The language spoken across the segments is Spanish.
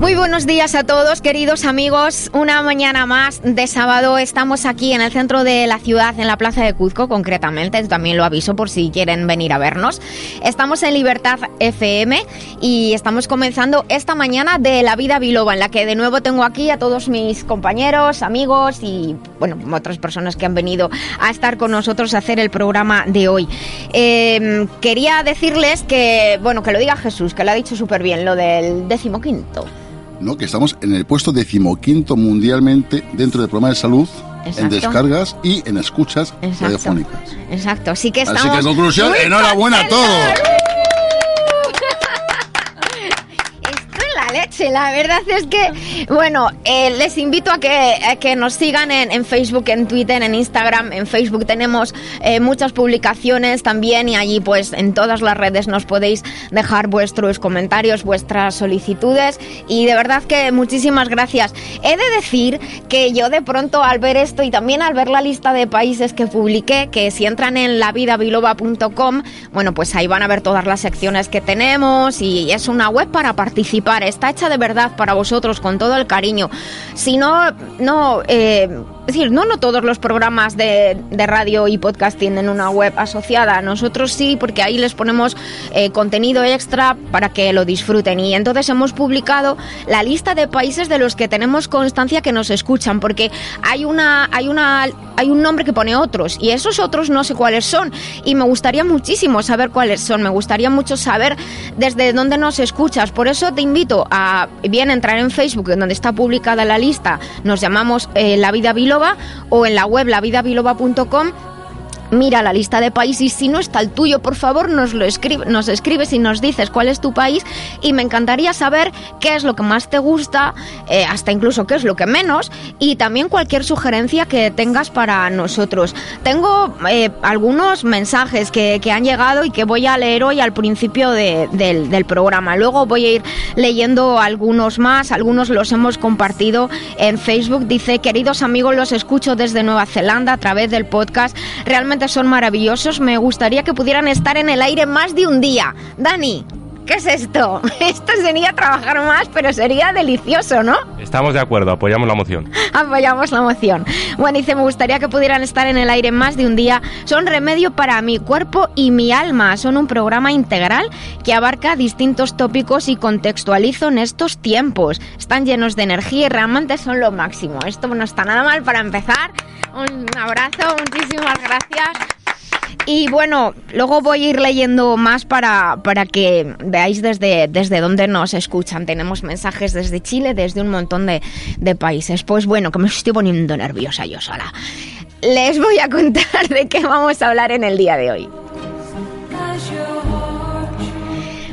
Muy buenos días a todos, queridos amigos. Una mañana más de sábado estamos aquí en el centro de la ciudad, en la Plaza de Cuzco concretamente. También lo aviso por si quieren venir a vernos. Estamos en Libertad FM y estamos comenzando esta mañana de La Vida Biloba, en la que de nuevo tengo aquí a todos mis compañeros, amigos y, bueno, otras personas que han venido a estar con nosotros a hacer el programa de hoy. Em, quería decirles que, bueno, que lo diga Jesús, que lo ha dicho súper bien, lo del decimoquinto. ¿No? que estamos en el puesto decimoquinto mundialmente dentro del programa de salud en descargas y en escuchas radiofónicas. Exacto, así que estamos Así que en conclusión, enhorabuena a todos. La verdad es que, bueno, eh, les invito a que, que nos sigan en, Facebook, en Twitter, en Instagram. En Facebook tenemos eh, muchas publicaciones también y allí pues en todas las redes nos podéis dejar vuestros comentarios, vuestras solicitudes y de verdad que muchísimas gracias. He de decir que yo de pronto al ver esto y también al ver la lista de países que publiqué, que si entran en lavidabiloba.com, bueno, pues ahí van a ver todas las secciones que tenemos y es una web para participar está hecha de verdad para vosotros con todo el cariño. Si no, no, eh, es decir, no, no todos los programas de, radio y podcast tienen una web asociada. Nosotros sí, porque ahí les ponemos eh, contenido extra para que lo disfruten. Y entonces hemos publicado la lista de países de los que tenemos constancia que nos escuchan, porque hay una, hay una, hay un nombre que pone otros y esos otros no sé cuáles son. Y me gustaría muchísimo saber cuáles son. Me gustaría mucho saber desde dónde nos escuchas. Por eso te invito a bien entrar en Facebook, donde está publicada la lista. Nos llamamos eh, La Vida Vilo o en la web lavidabiloba.com mira la lista de países si no está el tuyo, por favor, nos lo escribe, nos escribes y nos dices cuál es tu país y me encantaría saber qué es lo que más te gusta, eh, hasta incluso qué es lo que menos y también cualquier sugerencia que tengas para nosotros. Tengo eh, algunos mensajes que, han llegado y que voy a leer hoy al principio del, del programa. Luego voy a ir leyendo algunos más, algunos los hemos compartido en Facebook. Dice, queridos amigos, los escucho desde Nueva Zelanda a través del podcast. Realmente son maravillosos. Me gustaría que pudieran estar en el aire más de un día. Dani, ¿qué es esto? Esto sería trabajar más, pero sería delicioso, ¿no? Estamos de acuerdo, apoyamos la moción. apoyamos la moción. Bueno, dice, me gustaría que pudieran estar en el aire más de un día. Son remedio para mi cuerpo y mi alma. Son un programa integral que abarca distintos tópicos y contextualizo en estos tiempos. Están llenos de energía y realmente son lo máximo. Esto no está nada mal para empezar. Un abrazo, muchísimas gracias. Y bueno, luego voy a ir leyendo más para, para que veáis desde, desde dónde nos escuchan. Tenemos mensajes desde Chile, desde un montón de, de países. Pues bueno, que me estoy poniendo nerviosa yo sola. Les voy a contar de qué vamos a hablar en el día de hoy.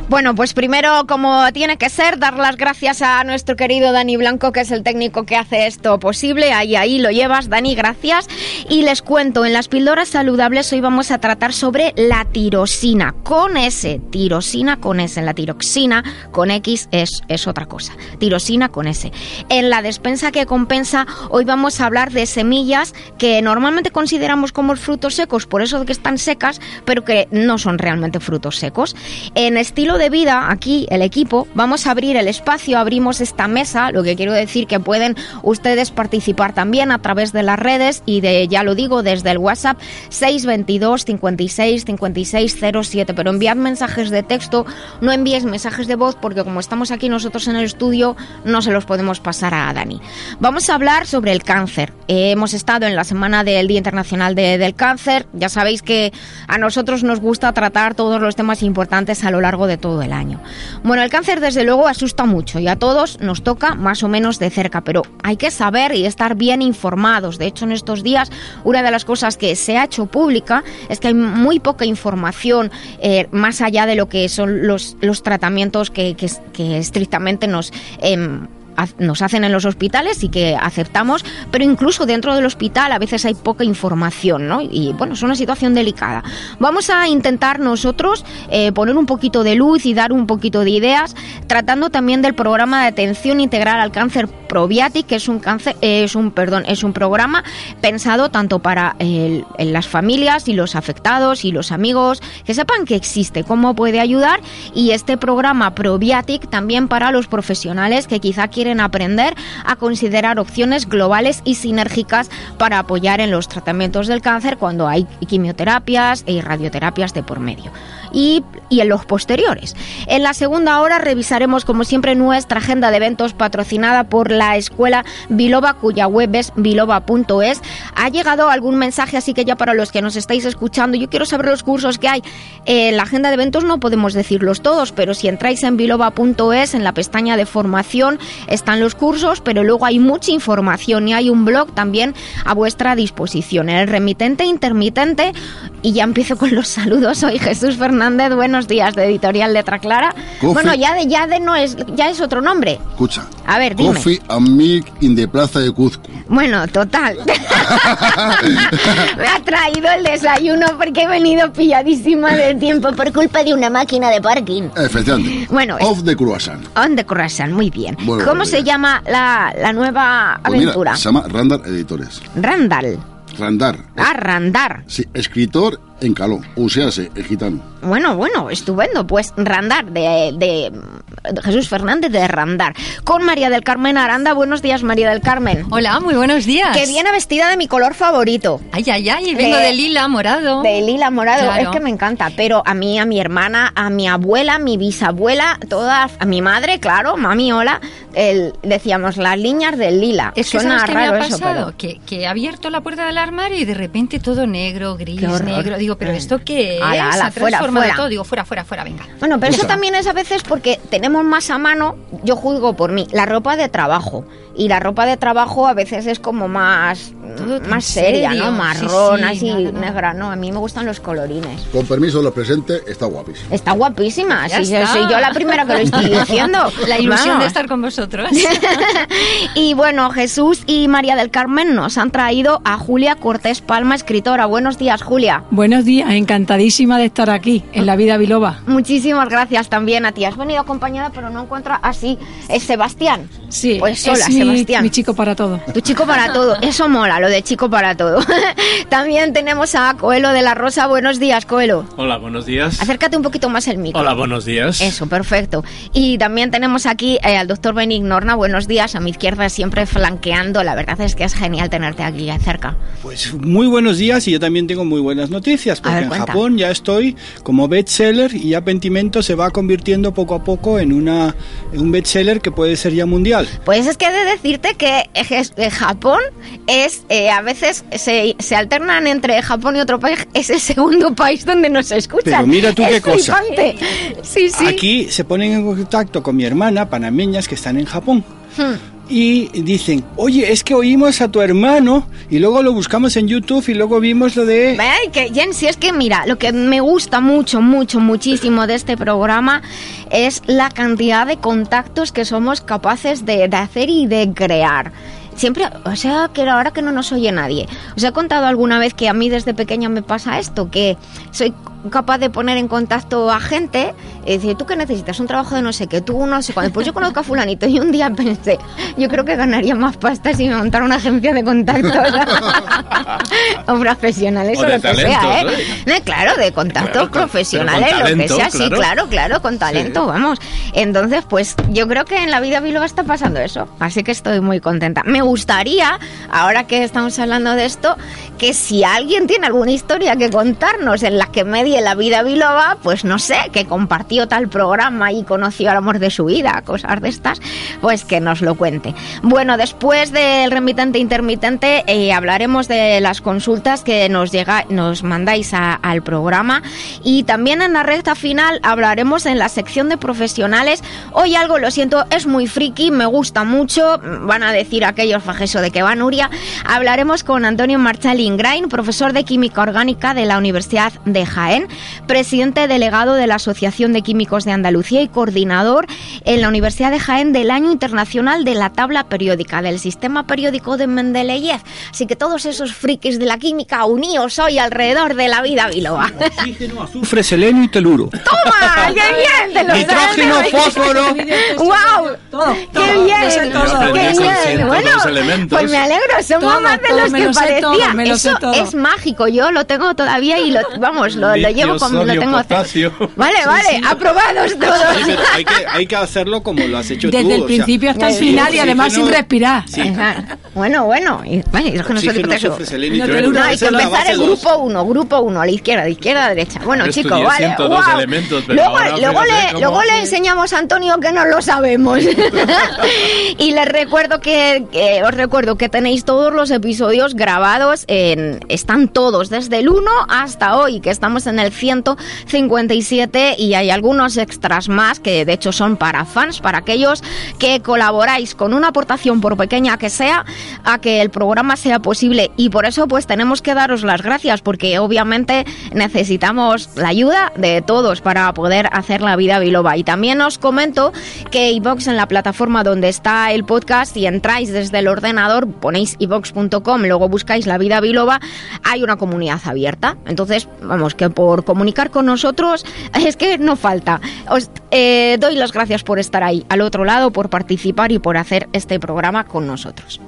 Bueno, pues primero, como tiene que ser, dar las gracias a nuestro querido Dani Blanco, que es el técnico que hace esto posible. Ahí, ahí lo llevas, Dani, gracias. Y les cuento, en las píldoras saludables hoy vamos a tratar sobre la tirosina, con S, tirosina con S. La tiroxina con X es, es otra cosa, tirosina con S. En la despensa que compensa, hoy vamos a hablar de semillas que normalmente consideramos como frutos secos, por eso que están secas, pero que no son realmente frutos secos. En estilo de vida, aquí el equipo, vamos a abrir el espacio, abrimos esta mesa, lo que quiero decir que pueden ustedes participar también a través de las redes y de, ya lo digo, desde el WhatsApp 622 56 56 07, pero enviad mensajes de texto, no envíes mensajes de voz porque como estamos aquí nosotros en el estudio no se los podemos pasar a Dani. Vamos a hablar sobre el cáncer. hemos estado en la semana del Día Internacional del Cáncer, ya sabéis que a nosotros nos gusta tratar todos los temas importantes a lo largo de todo todo el año. Bueno, el cáncer desde luego asusta mucho y a todos nos toca más o menos de cerca, pero hay que saber y estar bien informados. De hecho, en estos días una de las cosas que se ha hecho pública es que hay muy poca información eh, más allá de lo que son los, los tratamientos que, estrictamente nos... Em, nos hacen en los hospitales y que aceptamos, pero incluso dentro del hospital a veces hay poca información, ¿no? Y bueno, es una situación delicada. Vamos a intentar nosotros eh, poner un poquito de luz y dar un poquito de ideas, tratando también del programa de atención integral al cáncer Probiatic, que es un cáncer, es un perdón, es un programa pensado tanto para las familias y los afectados y los amigos que sepan que existe, cómo puede ayudar y este programa Probiatic también para los profesionales que quizá quieren aprender a considerar opciones globales y sinérgicas para apoyar en los tratamientos del cáncer cuando hay quimioterapias y radioterapias de por medio y, en los posteriores. En la segunda hora revisaremos, como siempre, nuestra agenda de eventos patrocinada por la escuela Biloba, cuya web es biloba.es. Ha llegado algún mensaje, así que ya para los que nos estáis escuchando, yo quiero saber los cursos que hay. En la agenda de eventos no podemos decirlos todos, pero si entráis en biloba.es, en la pestaña de formación, están los cursos, pero luego hay mucha información y hay un blog también a vuestra disposición. El remitente intermitente, y ya empiezo con los saludos, soy Jesús Fernández buenos días, de Editorial Letra Clara. Bueno, ya de, ya de no es, ya es otro nombre. Escucha. A ver, dime. Coffee and Milk in the Plaza de Cuzco. Bueno, total. Me ha traído el desayuno porque he venido pilladísima de tiempo por culpa de una máquina de parking. Efectivamente. Bueno. Off the Croissant. On the Croissant, muy bien. ¿Cómo se llama la, la nueva pues aventura? se llama Randall Editores. Randall. Randar. Ah, Randar. Sí, escritor en caló, o sea, el gitano. Bueno, bueno, estupendo. Pues Randar, de, de, Jesús Fernández de Randar. Con María del Carmen Aranda. Buenos días, María del Carmen. Hola, muy buenos días. Que viene vestida de mi color favorito. Ay, ay, ay, vengo de, lila morado. De lila morado, es que me encanta. Pero a mí, a mi hermana, a mi abuela, a mi bisabuela, todas, a mi madre, claro, mami, hola, el, decíamos las líneas del lila. Es que Suena raro me ha pasado? que, que he abierto la puerta del armario y de repente todo negro, gris, negro. Digo, pero ¿esto qué ala, ala, fuera, fuera. todo. Digo, fuera, fuera, fuera, venga. Bueno, pero eso también es a veces porque tenemos más a mano, yo juzgo por mí, la ropa de trabajo y la ropa de trabajo a veces es como más más seria, ¿no? Marrón, así negra, ¿no? A mí me gustan los colorines. Con permiso, lo presente, está guapísima. Está guapísima, sí, soy yo la primera que lo estoy diciendo. La ilusión de estar con vosotros. y bueno, Jesús y María del Carmen nos han traído a Julia Cortés Palma, escritora. Buenos días, Julia. Buenos días, encantadísima de estar aquí, en la vida biloba. Muchísimas gracias también a ti. Has venido acompañada, pero no encuentro así. ¿Es Sebastián? Sí, pues sola, mi chico para todo. Tu chico para todo. Eso mola, lo de chico para todo. También tenemos a Coelho de la Rosa. Buenos días, Coelho. Hola, buenos días. Acércate un poquito más el micro. Hola, buenos días. Eso, perfecto. Y también tenemos aquí eh, al doctor Benignorna. Buenos días. A mi izquierda siempre flanqueando. La verdad es que es genial tenerte aquí cerca. Pues muy buenos días y yo también tengo muy buenas noticias porque en Japón ya estoy como bestseller y ya Pentimento se va convirtiendo poco a poco en, una, en un bestseller que puede ser ya mundial. Pues es que he de decirte que eh, Japón es, eh, a veces se, se, alternan entre Japón y otro país, es el segundo país donde nos escuchan. Pero mira tú qué cosa. Sí, sí. Aquí se ponen en contacto con mi hermana, panameñas, que están en Japón. Hmm y dicen, oye, es que oímos a tu hermano y luego lo buscamos en YouTube y luego vimos lo de... Ay, que si es que mira, lo que me gusta mucho, mucho, muchísimo de este programa es la cantidad de contactos que somos capaces de, de hacer y de crear siempre, o sea, que ahora que no nos oye nadie. ¿Os he contado alguna vez que a mí desde pequeña me pasa esto? Que soy capaz de poner en contacto a gente y decir, ¿tú qué necesitas? Un trabajo de no sé qué, tú no sé cuándo. Pues yo conozco a fulanito y un día pensé, yo creo que ganaría más pasta si me montara una agencia de contactos o profesionales o, lo que sea, ¿eh? claro, de contactos profesionales, lo que sea, sí, claro, claro, con talento, vamos. Entonces, pues yo creo que en la vida Biloba está pasando eso, así que estoy muy contenta. Me gustaría, ahora que estamos hablando de esto, que si alguien tiene alguna historia que contarnos en la que la vida biloba, pues no sé, que compartió tal programa y conoció el amor de su vida, cosas de estas, pues que nos lo cuente. Bueno, después del remitente intermitente eh, hablaremos de las consultas que nos llega, nos mandáis al programa y también en la recta final hablaremos en la sección de profesionales. Hoy algo, lo siento, es muy friki, me gusta mucho, van a decir aquellos fajesos de que va Nuria. Hablaremos con Antonio Marchal Ingrain, profesor de química orgánica de la Universidad de Jaén. Presidente delegado de la Asociación de Químicos de Andalucía y coordinador en la Universidad de Jaén del Año Internacional de la Tabla Periódica, del Sistema Periódico de Mendeleev. Así que todos esos frikis de la química unidos hoy alrededor de la vida biloba. Oxígeno, azufre, selenio y teluro. ¡Toma! ¡Qué bien! Te lo Nitrógeno, fósforo. ¡Wow! Todo, ¡Qué bien! ¡Qué bien! Bueno, pues me alegro, somos Todo, más de todo, los que parecía. Eso es mágico, yo lo tengo todavía y lo, vamos, lo, lo llevo como lo tengo. potasio. Vale, vale, aprobados Sí, todos. pero hay, que, hay que hacerlo como lo has hecho tú. Desde el o sea, principio hasta el sí, final y además sin respirar. Bueno, bueno, y, bueno, es que no No, hay que empezar el grupo 1, grupo 1, a la izquierda, a la izquierda, a la derecha. Bueno, chicos, vale. 102 guau. elementos, pero luego ahora luego, fíjate le, cómo- luego le enseñamos a Antonio que no lo sabemos. y les recuerdo que, que- os recuerdo que tenéis todos los episodios grabados en están todos desde el 1 hasta hoy, que estamos en el 157 y hay algunos extras más que de hecho son para fans, para aquellos que colaboráis con una aportación por pequeña que sea a que el programa sea posible. Y por eso pues tenemos que daros las gracias porque obviamente necesitamos la ayuda de todos para poder hacer la vida biloba. Y también os comento que iVox en la plataforma donde está el podcast y entráis desde el ordenador ponéis iVox.com luego buscáis la vida biloba hay una comunidad abierta. Entonces vamos que por comunicar con nosotros es que no falta os eh, doy las gracias por estar ahí al otro lado por participar y por hacer este programa con nosotros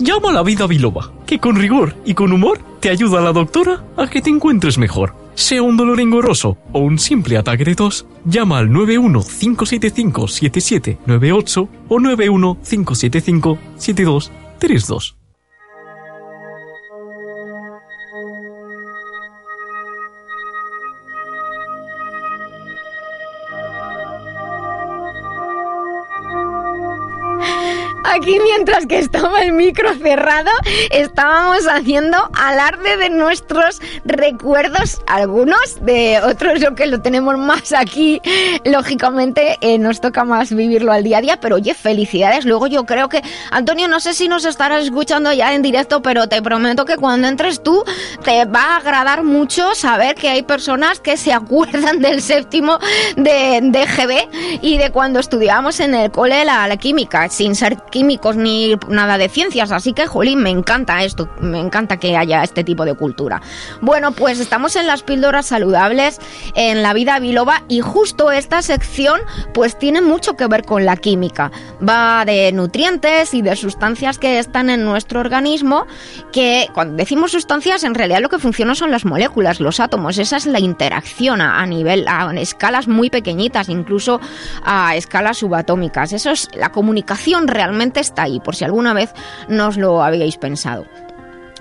Llama a la vida biloba, que con rigor y con humor te ayuda la doctora a que te encuentres mejor. Sea un dolor engorroso o un simple ataque de tos, llama al 915757798 o 915757232. Aquí mientras que estaba el micro cerrado, estábamos haciendo alarde de nuestros recuerdos, algunos de otros yo que lo tenemos más aquí, lógicamente eh, nos toca más vivirlo al día a día, pero oye, felicidades. Luego yo creo que, Antonio, no sé si nos estarás escuchando ya en directo, pero te prometo que cuando entres tú te va a agradar mucho saber que hay personas que se acuerdan del séptimo de, de GB y de cuando estudiábamos en el cole la, la química, sin ser químicos ni nada de ciencias. Así que, jolín, me encanta esto, me encanta que haya este tipo de cultura. Bueno, pues estamos en las píldoras saludables, en la vida biloba, y justo esta sección, pues tiene mucho que ver con la química. Va de nutrientes y de sustancias que están en nuestro organismo, que cuando decimos sustancias, en realidad lo que funciona son las moléculas, los átomos. Esa es la interacción a, nivel, a escalas muy pequeñitas, incluso a escalas subatómicas. Eso es la comunicación realmente está ahí, por si alguna vez no os lo habíais pensado.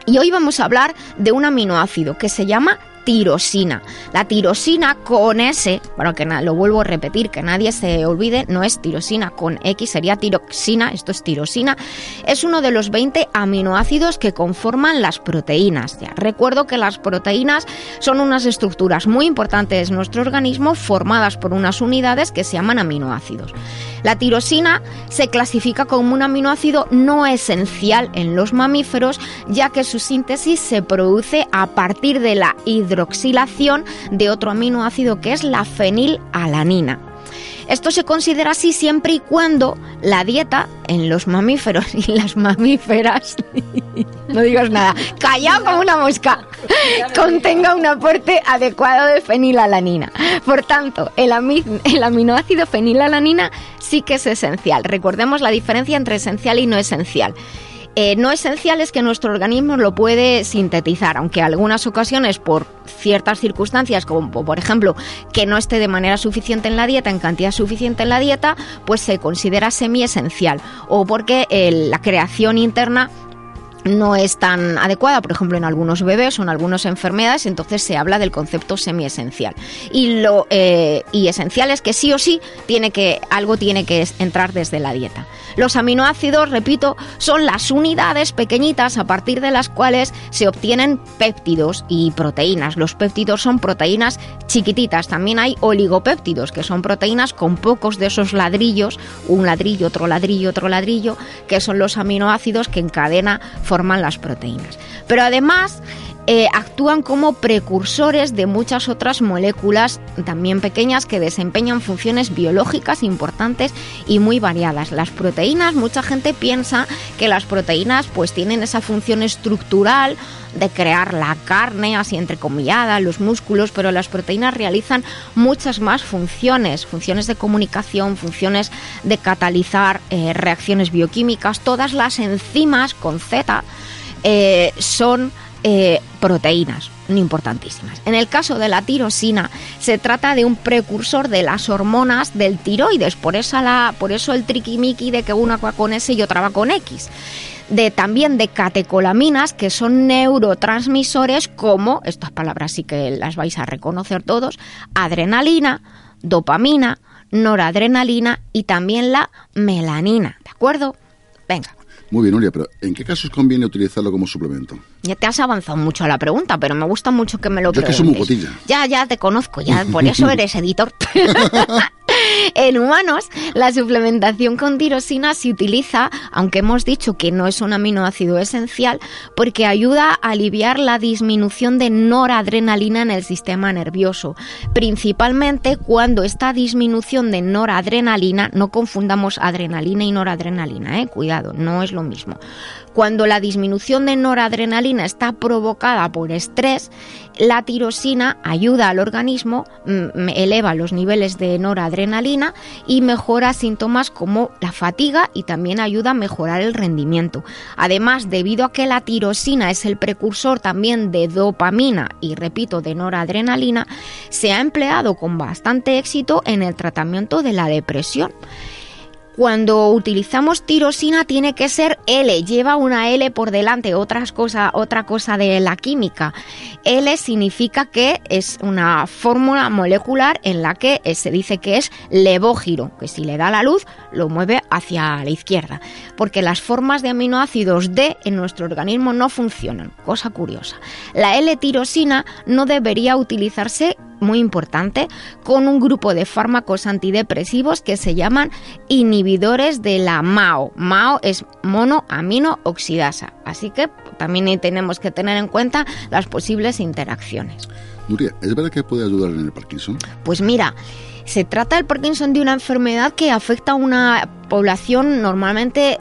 Y hoy vamos a hablar de un aminoácido que se llama tirosina. La tirosina con S, bueno, que lo vuelvo a repetir, que nadie se olvide, no es tirosina con X, sería tiroxina, esto es tirosina, es uno de los 20 aminoácidos que conforman las proteínas. Recuerdo que las proteínas son unas estructuras muy importantes en nuestro organismo formadas por unas unidades que se llaman aminoácidos. La tirosina se clasifica como un aminoácido no esencial en los mamíferos, ya que su síntesis se produce a partir de la hidroxilación de otro aminoácido que es la fenilalanina. Esto se considera así siempre y cuando la dieta en los mamíferos y las mamíferas, no digas nada, callado como una mosca, contenga un aporte adecuado de fenilalanina. Por tanto, el, el aminoácido fenilalanina sí que es esencial. Recordemos la diferencia entre esencial y no esencial. Eh, no esencial es que nuestro organismo lo puede sintetizar, aunque algunas ocasiones por ciertas circunstancias, como por ejemplo que no esté de manera suficiente en la dieta, en cantidad suficiente en la dieta, pues se considera semi-esencial o porque la creación interna no es tan adecuada, por ejemplo, en algunos bebés o en algunas enfermedades, entonces se habla del concepto semiesencial. Y lo eh, y esencial es que sí o sí tiene que algo tiene que entrar desde la dieta. Los aminoácidos, repito, son las unidades pequeñitas a partir de las cuales se obtienen péptidos y proteínas. Los péptidos son proteínas chiquititas. También hay oligopéptidos, que son proteínas con pocos de esos ladrillos, un ladrillo, otro ladrillo, otro ladrillo, que son los aminoácidos que en cadena las proteínas. Pero además eh, actúan como precursores de muchas otras moléculas también pequeñas que desempeñan funciones biológicas importantes y muy variadas. Las proteínas, mucha gente piensa que las proteínas pues tienen esa función estructural de crear la carne, así entrecomillada, los músculos, pero las proteínas realizan muchas más funciones, funciones de comunicación, funciones de catalizar eh, reacciones bioquímicas, todas las enzimas con Z eh, son eh, proteínas importantísimas. En el caso de la tirosina, se trata de un precursor de las hormonas del tiroides, por eso, la, por eso el triquimiqui de que una va con S y otra va con X de también de catecolaminas, que son neurotransmisores como, estas palabras sí que las vais a reconocer todos, adrenalina, dopamina, noradrenalina y también la melanina, ¿de acuerdo? Venga. Muy bien, Nuria, pero ¿en qué casos conviene utilizarlo como suplemento? Ya te has avanzado mucho a la pregunta, pero me gusta mucho que me lo preguntes. Ya que muy Ya, ya te conozco, ya por eso eres editor. en humanos, la suplementación con tirosina se utiliza, aunque hemos dicho que no es un aminoácido esencial, porque ayuda a aliviar la disminución de noradrenalina en el sistema nervioso, principalmente cuando esta disminución de noradrenalina, no confundamos adrenalina y noradrenalina, eh, cuidado, no es lo mismo. Cuando la disminución de noradrenalina está provocada por estrés, la tirosina ayuda al organismo, mm, eleva los niveles de noradrenalina y mejora síntomas como la fatiga y también ayuda a mejorar el rendimiento. Además, debido a que la tirosina es el precursor también de dopamina y repito de noradrenalina, se ha empleado con bastante éxito en el tratamiento de la depresión cuando utilizamos tirosina tiene que ser L, lleva una L por delante, otra cosa, otra cosa de la química. L significa que es una fórmula molecular en la que se dice que es levógiro, que si le da la luz lo mueve hacia la izquierda, porque las formas de aminoácidos D en nuestro organismo no funcionan, cosa curiosa. La L-tirosina no debería utilizarse muy importante, con un grupo de fármacos antidepresivos que se llaman inhibidores de la MAO. MAO es monoamino oxidasa, así que también tenemos que tener en cuenta las posibles interacciones. Nuria, ¿es verdad que puede ayudar en el Parkinson? Pues mira, se trata el Parkinson de una enfermedad que afecta a una población normalmente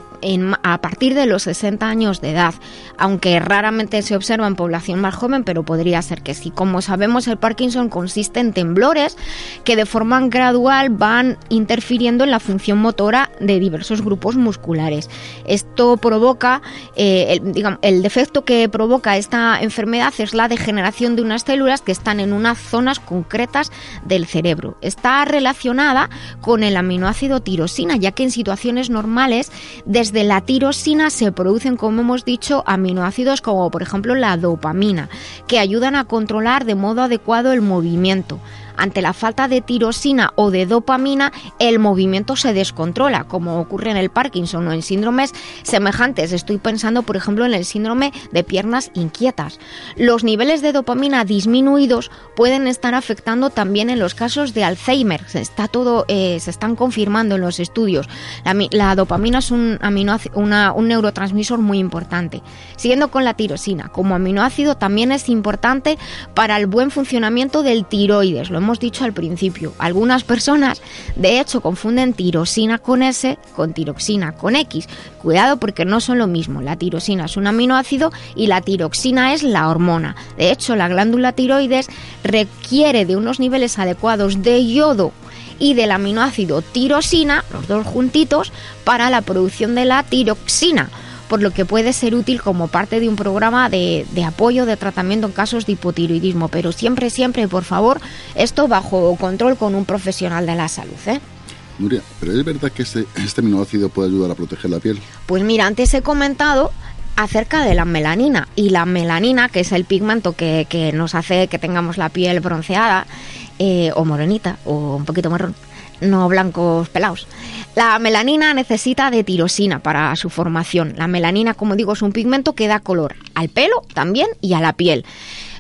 a partir de los 60 años de edad, aunque raramente se observa en población más joven, pero podría ser que sí. Como sabemos, el Parkinson consiste en temblores que de forma gradual van interfiriendo en la función motora de diversos grupos musculares. Esto provoca, eh, el, digamos, el defecto que provoca esta enfermedad es la degeneración de unas células que están en unas zonas concretas del cerebro. Está relacionada con el aminoácido tirosina, ya que en situaciones normales, desde de la tirosina se producen, como hemos dicho, aminoácidos como por ejemplo la dopamina, que ayudan a controlar de modo adecuado el movimiento. Ante la falta de tirosina o de dopamina, el movimiento se descontrola, como ocurre en el Parkinson o en síndromes semejantes. Estoy pensando, por ejemplo, en el síndrome de piernas inquietas. Los niveles de dopamina disminuidos pueden estar afectando también en los casos de Alzheimer. Se, está todo, eh, se están confirmando en los estudios. La, dopamina es un, un neurotransmisor muy importante. Siguiendo con la tirosina, como aminoácido también es importante para el buen funcionamiento del tiroides hemos dicho al principio. Algunas personas, de hecho, confunden tirosina con S con tiroxina con X. Cuidado porque no son lo mismo. La tirosina es un aminoácido y la tiroxina es la hormona. De hecho, la glándula tiroides requiere de unos niveles adecuados de yodo y del aminoácido tirosina, los dos juntitos, para la producción de la tiroxina por lo que puede ser útil como parte de un programa de, apoyo de tratamiento en casos de hipotiroidismo. Pero siempre, siempre, por favor, esto bajo control con un profesional de la salud. ¿eh? Nuria, ¿pero es verdad que este, este aminoácido puede ayudar a proteger la piel? Pues mira, antes he comentado acerca de la melanina. Y la melanina, que es el pigmento que, nos hace que tengamos la piel bronceada eh, o morenita o un poquito marrón, no blancos pelados. La melanina necesita de tirosina para su formación. La melanina, como digo, es un pigmento que da color al pelo también y a la piel.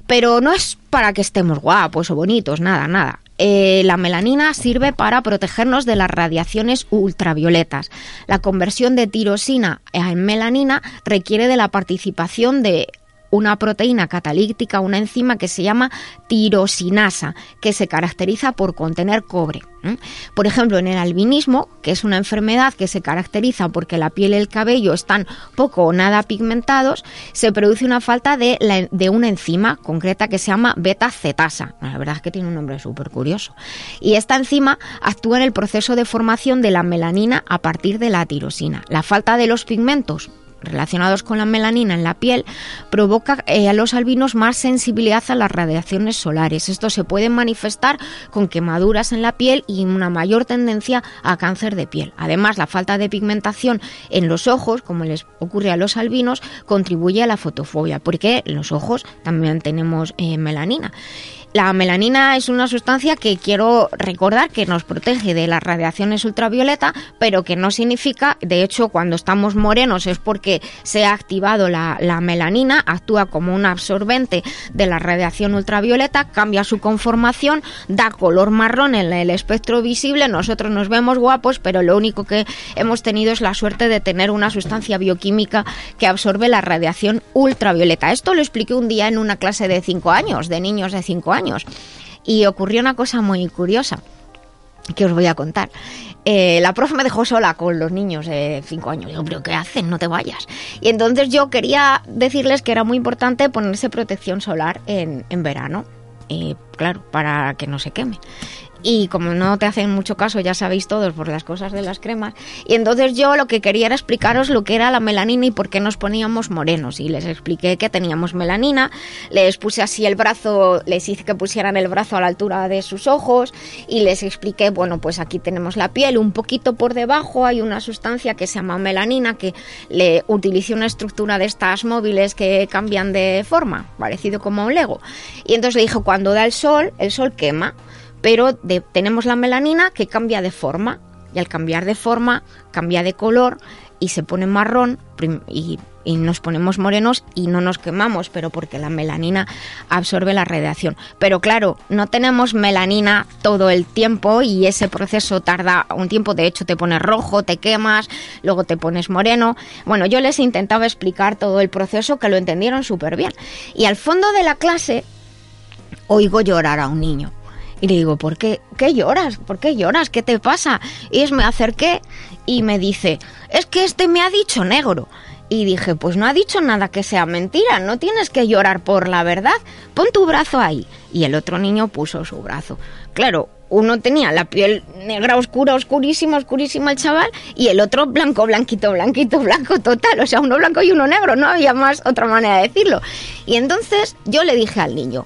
Pero no es para que estemos guapos o bonitos, nada, nada. Eh, la melanina sirve para protegernos de las radiaciones ultravioletas. La conversión de tirosina en melanina requiere de la participación de una proteína catalítica, una enzima que se llama tirosinasa, que se caracteriza por contener cobre. Por ejemplo, en el albinismo, que es una enfermedad que se caracteriza porque la piel y el cabello están poco o nada pigmentados, se produce una falta de, de una enzima concreta que se llama beta-cetasa. La verdad es que tiene un nombre súper curioso. Y esta enzima actúa en el proceso de formación de la melanina a partir de la tirosina. La falta de los pigmentos relacionados con la melanina en la piel provoca eh, a los albinos más sensibilidad a las radiaciones solares. Esto se puede manifestar con quemaduras en la piel y una mayor tendencia a cáncer de piel. Además, la falta de pigmentación en los ojos, como les ocurre a los albinos, contribuye a la fotofobia, porque en los ojos también tenemos eh, melanina. La melanina es una sustancia que quiero recordar que nos protege de las radiaciones ultravioleta, pero que no significa, de hecho, cuando estamos morenos es porque se ha activado la, melanina, actúa como un absorbente de la radiación ultravioleta, cambia su conformación, da color marrón en el espectro visible, nosotros nos vemos guapos, pero lo único que hemos tenido es la suerte de tener una sustancia bioquímica que absorbe la radiación ultravioleta. Esto lo expliqué un día en una clase de 5 años, de niños de 5 años y ocurrió una cosa muy curiosa que os voy a contar. Eh, la profe me dejó sola con los niños de 5 años. Digo, pero ¿qué hacen? No te vayas. Y entonces yo quería decirles que era muy importante ponerse protección solar en, en verano. Claro, para que no se queme y como no te hacen mucho caso, ya sabéis todos por las cosas de las cremas. Y entonces yo lo que quería era explicaros lo que era la melanina y por qué nos poníamos morenos. Y les expliqué que teníamos melanina, les puse así el brazo, les hice que pusieran el brazo a la altura de sus ojos y les expliqué, bueno, pues aquí tenemos la piel, un poquito por debajo hay una sustancia que se llama melanina que le utiliza una estructura de estas móviles que cambian de forma, parecido como un Lego. Y entonces le dije, cuando da el sol, el sol quema pero tenemos la melanina que cambia de forma y al cambiar de forma cambia de color y se pone marrón y, nos ponemos morenos y no nos quemamos, pero porque la melanina absorbe la radiación. Pero claro, no tenemos melanina todo el tiempo y ese proceso tarda un tiempo, de hecho te pones rojo, te quemas, luego te pones moreno. Bueno, yo les intentaba explicar todo el proceso que lo entendieron súper bien. Y al fondo de la clase oigo llorar a un niño. Y le digo, ¿por qué? ¿Qué lloras? ¿Por qué lloras? ¿Qué te pasa? Y me acerqué y me dice, es que este me ha dicho negro. Y dije, pues no ha dicho nada que sea mentira, no tienes que llorar por la verdad, pon tu brazo ahí. Y el otro niño puso su brazo. Claro, uno tenía la piel negra oscura, oscurísima, oscurísima el chaval, y el otro blanco, blanquito, blanquito, blanco total. O sea, uno blanco y uno negro, no había más otra manera de decirlo. Y entonces yo le dije al niño,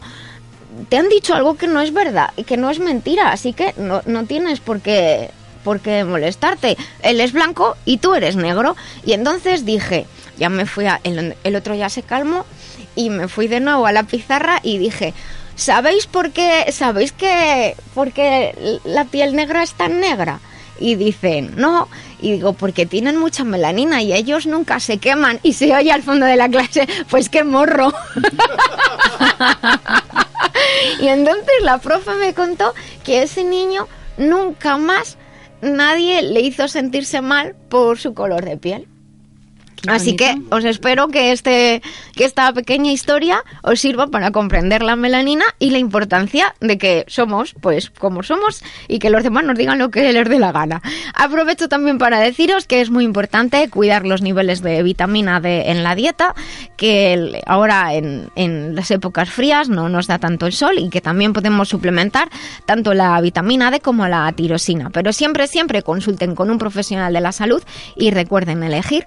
te han dicho algo que no es verdad y que no es mentira, así que no, tienes por qué, por qué molestarte. Él es blanco y tú eres negro. Y entonces dije, ya me fui a, el, el otro ya se calmó y me fui de nuevo a la pizarra y dije, ¿sabéis por qué, sabéis que, por qué la piel negra es tan negra? Y dicen, no, y digo, porque tienen mucha melanina y ellos nunca se queman. Y se oye al fondo de la clase, pues qué morro. y entonces la profe me contó que ese niño nunca más nadie le hizo sentirse mal por su color de piel. Así que os espero que, este, que esta pequeña historia os sirva para comprender la melanina y la importancia de que somos, pues, como somos y que los demás nos digan lo que les dé la gana. Aprovecho también para deciros que es muy importante cuidar los niveles de vitamina D en la dieta, que ahora en, en las épocas frías no nos da tanto el sol y que también podemos suplementar tanto la vitamina D como la tirosina. Pero siempre, siempre consulten con un profesional de la salud y recuerden elegir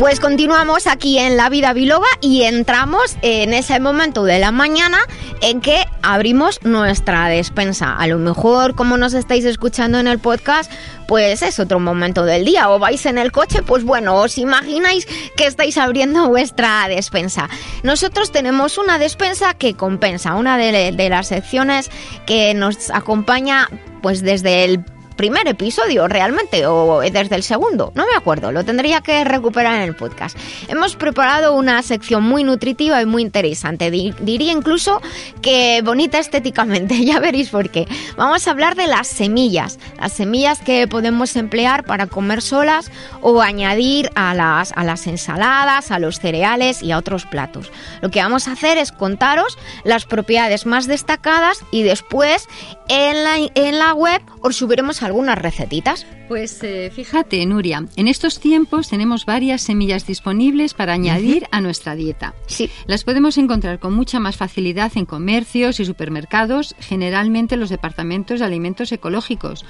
Pues continuamos aquí en La Vida Biloba y entramos en ese momento de la mañana en que abrimos nuestra despensa. A lo mejor, como nos estáis escuchando en el podcast, pues es otro momento del día. O vais en el coche, pues bueno, os imagináis que estáis abriendo vuestra despensa. Nosotros tenemos una despensa que compensa, una de, de las secciones que nos acompaña pues desde el primer episodio realmente o desde el segundo, no me acuerdo, lo tendría que recuperar en el podcast. Hemos preparado una sección muy nutritiva y muy interesante, diría incluso que bonita estéticamente, ya veréis por qué. Vamos a hablar de las semillas, las semillas que podemos emplear para comer solas o añadir a las, a las ensaladas, a los cereales y a otros platos. Lo que vamos a hacer es contaros las propiedades más destacadas y después en la, en la web os subiremos algunas recetitas. Pues eh, fíjate, Nuria, en estos tiempos tenemos varias semillas disponibles para añadir a nuestra dieta. Sí. Las podemos encontrar con mucha más facilidad en comercios y supermercados, generalmente en los departamentos de alimentos ecológicos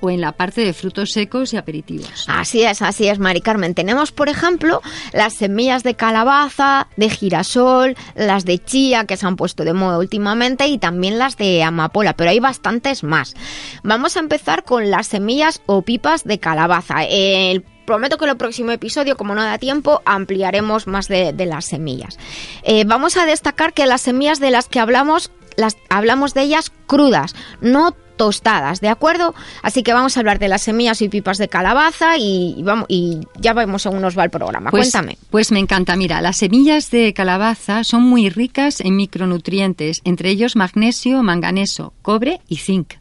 o en la parte de frutos secos y aperitivos. Así es, así es, Mari Carmen. Tenemos, por ejemplo, las semillas de calabaza, de girasol, las de chía que se han puesto de moda últimamente y también las de amapola, pero hay bastantes más. Vamos a empezar con las semillas o pipas de calabaza. El prometo que en el próximo episodio, como no da tiempo, ampliaremos más de, las semillas. Eh, vamos a destacar que las semillas de las que hablamos, las hablamos de ellas crudas, no tostadas, ¿de acuerdo? Así que vamos a hablar de las semillas y pipas de calabaza y, vamos, y ya vemos según nos va el programa. Pues, Cuéntame. Pues me encanta. Mira, las semillas de calabaza son muy ricas en micronutrientes, entre ellos magnesio, manganeso, cobre y zinc.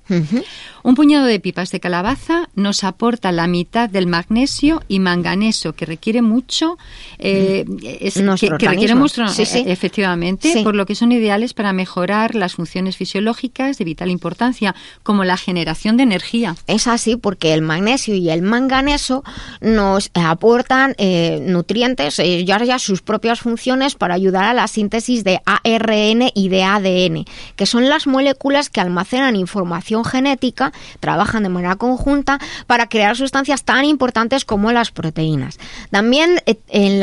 Un puñado de pipas de calabaza nos aporta la mitad del magnesio y manganeso que requiere mucho, eh, es, que, requiere mucho, eh, efectivamente, por lo que son ideales para mejorar las funciones fisiológicas de vital importancia, como la generación de energía. Es así porque el magnesio y el manganeso nos aportan eh, nutrientes, ya, ya sus propias funciones para ayudar a la síntesis de ARN y de ADN, que son las moléculas que almacenan información genética trabajan de manera conjunta para crear sustancias tan importantes como las proteínas. También eh,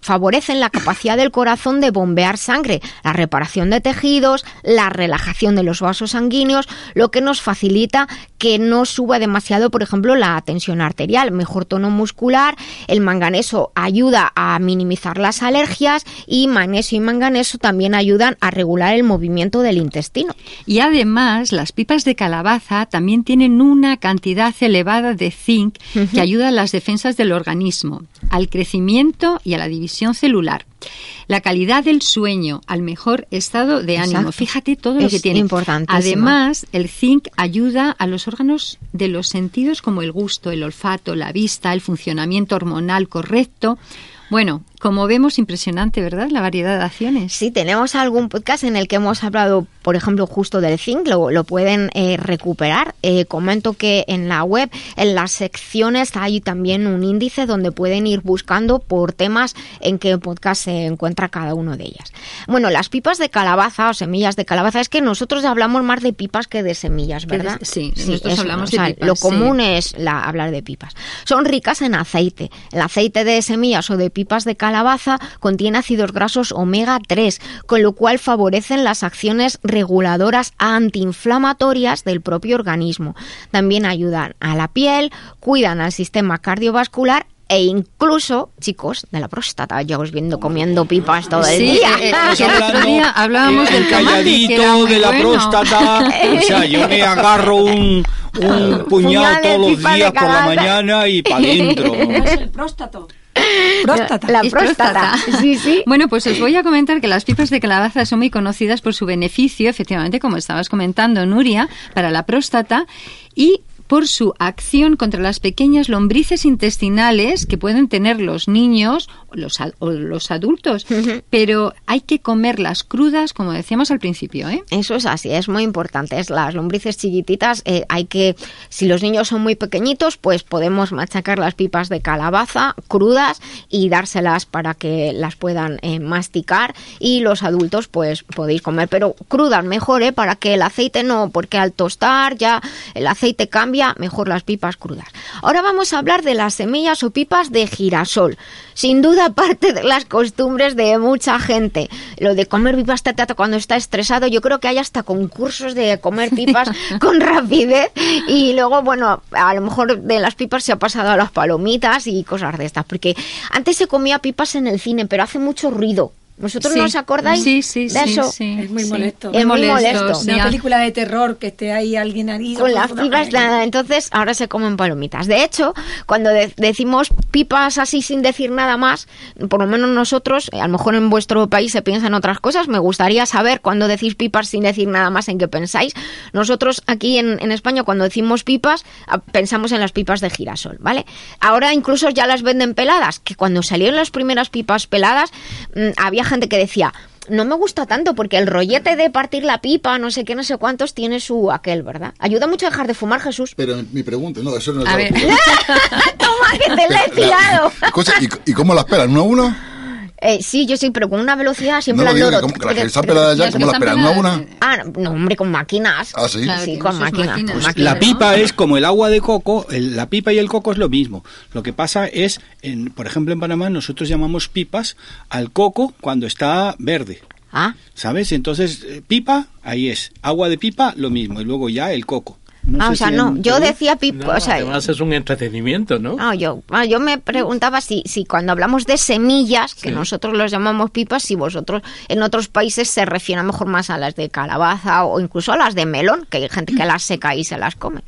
favorecen la capacidad del corazón de bombear sangre, la reparación de tejidos, la relajación de los vasos sanguíneos, que nos facilita que no suba demasiado, por ejemplo, la tensión arterial, mejor tono muscular, el manganeso ayuda a minimizar las alergias y magnesio y manganeso también ayudan a regular el movimiento del intestino. Y además, las pipas de calabaza también tienen una cantidad elevada de zinc que ayuda a las defensas del organismo, al crecimiento y a la división celular. La calidad del sueño, al mejor estado de ánimo. Fíjate todo lo que tiene. Importante. Además, el zinc ayuda a los órganos de los sentidos como el gusto, el olfato, la vista, el funcionamiento hormonal correcto. Bueno, como vemos, impresionante, ¿verdad? La variedad de acciones. Sí, tenemos algún podcast en el que hemos hablado, por ejemplo, justo del zinc, lo, lo pueden eh, recuperar. Eh, comento que en la web, en las secciones, hay también un índice donde pueden ir buscando por temas en qué podcast se encuentra cada uno de ellas. Bueno, las pipas de calabaza o semillas de calabaza, es que nosotros hablamos más de pipas que de semillas, ¿verdad? Sí, nosotros hablamos de pipas. Lo común es la, hablar de pipas. Son ricas en aceite. El aceite de semillas o de pipas de calabaza calabaza contiene ácidos grasos omega 3, con lo cual favorecen las acciones reguladoras antiinflamatorias del propio organismo. También ayudan a la piel, cuidan al sistema cardiovascular e incluso, chicos, de la próstata. Yo os viendo comiendo pipas todo el día. Eh, el otro día hablábamos del calladito de la próstata. o sea, yo me agarro un, un puñado todos los días por la mañana y para adentro. Es el próstato. Próstata. La próstata. Sí, sí. Bueno, pues os voy a comentar que las pipas de calabaza son muy conocidas por su beneficio, efectivamente, como estabas comentando, Nuria, para la próstata y por su acción contra las pequeñas lombrices intestinales que pueden tener los niños o los, los adultos. Pero hay que comerlas crudas, como decíamos al principio. ¿eh? Eso es así, es muy importante. Es las lombrices chiquititas, eh, hay que, si los niños son muy pequeñitos, pues podemos machacar las pipas de calabaza crudas y dárselas para que las puedan eh, masticar. Y los adultos, pues podéis comer, pero crudas mejor, ¿eh? para que el aceite no, porque al tostar ya el aceite cambia mejor las pipas crudas. Ahora vamos a hablar de las semillas o pipas de girasol. Sin duda parte de las costumbres de mucha gente. Lo de comer pipas cuando está estresado, yo creo que hay hasta concursos de comer pipas con rapidez y luego, bueno, a lo mejor de las pipas se ha pasado a las palomitas y cosas de estas, porque antes se comía pipas en el cine, pero hace mucho ruido. ¿Vosotros no os acordáis sí, sí, de eso? Es muy molesto. Es muy molesto. Una película de terror que esté ahí alguien ahí. Con las pipas, entonces ahora se comen palomitas. De hecho, cuando decimos pipas así sin decir nada más, por lo menos nosotros, a lo mejor en vuestro país se piensan otras cosas, me gustaría saber cuando decís pipas sin decir nada más en qué pensáis. Nosotros aquí en, en España cuando decimos pipas pensamos en las pipas de girasol, ¿vale? Ahora incluso ya las venden peladas, que cuando salieron las primeras pipas peladas mm, había gente que decía, no me gusta tanto porque el rollete de partir la pipa, no sé qué, no sé cuántos, tiene su aquel, ¿verdad? Ayuda mucho a dejar de fumar, Jesús. Pero mi pregunta, no, eso no es a ver. Toma, que te la he tirado. ¿y, ¿y, cómo la esperan? ¿Uno a uno? Eh, sí, yo sí, pero con una velocidad siempre no lo ¿cómo, que está pelada ya, ¿cómo la esperan? ¿Una? Ah, no, hombre, con máquinas. Ah, sí. sí, con máquinas. Pues la pipa es como el agua de coco, la pipa y el coco es lo mismo. Lo que pasa es, en, por ejemplo, en Panamá nosotros llamamos pipas al coco cuando está verde. Ah. ¿Sabes? Entonces, eh, pipa, ahí es. Agua de pipa, lo mismo. Y luego ya el coco ah, o sea, no, yo decía pipo, o sea, además es un entretenimiento, ¿no? No, yo, ah, yo me preguntaba si, si cuando hablamos de semillas, que nosotros los llamamos pipas, si vosotros en otros países se refieren mejor más a las de calabaza o incluso a las de melón, que hay gente que las seca y se las come.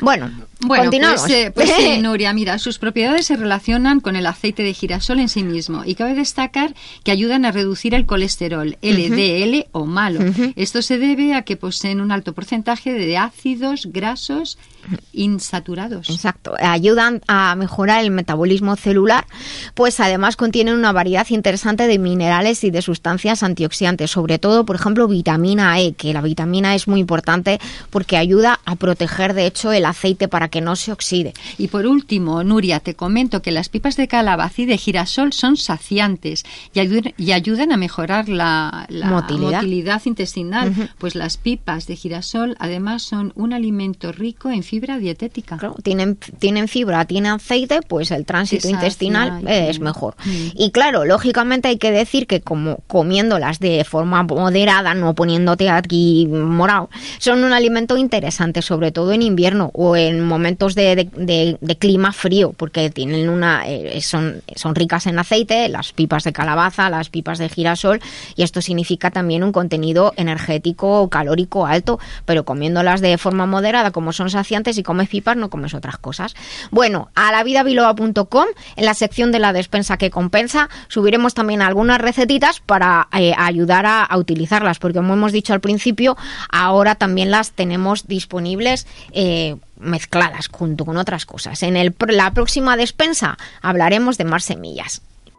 Bueno, bueno, continuamos. Pues, eh, pues sí, Nuria, mira, sus propiedades se relacionan con el aceite de girasol en sí mismo y cabe destacar que ayudan a reducir el colesterol LDL o malo. Esto se debe a que poseen un alto porcentaje de ácidos grasos insaturados. Exacto, ayudan a mejorar el metabolismo celular, pues además contienen una variedad interesante de minerales y de sustancias antioxidantes, sobre todo, por ejemplo, vitamina E, que la vitamina E es muy importante porque ayuda a proteger, de hecho, el aceite para que no se oxide. Y por último, Nuria, te comento que las pipas de calabaza y de girasol son saciantes y, ayudan, a mejorar la, motilidad. intestinal, pues las pipas de girasol además son un alimento rico en fibra dietética. tienen, tienen fibra, tienen aceite, pues el tránsito intestinal es mejor. Mm. Y claro, lógicamente hay que decir que como comiéndolas de forma moderada, no poniéndote aquí morado, son un alimento interesante, sobre todo en invierno o en momentos de, de, clima frío, porque tienen una eh, son, son ricas en aceite, las pipas de calabaza, las pipas de girasol, y esto significa también un contenido energético calórico alto, pero comiéndolas de forma moderada, como son saciantes, y comes pipas, no comes otras cosas. Bueno, a lavidabiloba.com, en la sección de la despensa que compensa, subiremos también algunas recetitas para eh, ayudar a, utilizarlas, porque como hemos dicho al principio, ahora también las tenemos disponibles. Eh, mezcladas junto con otras cosas. En la próxima despensa hablaremos de más semillas.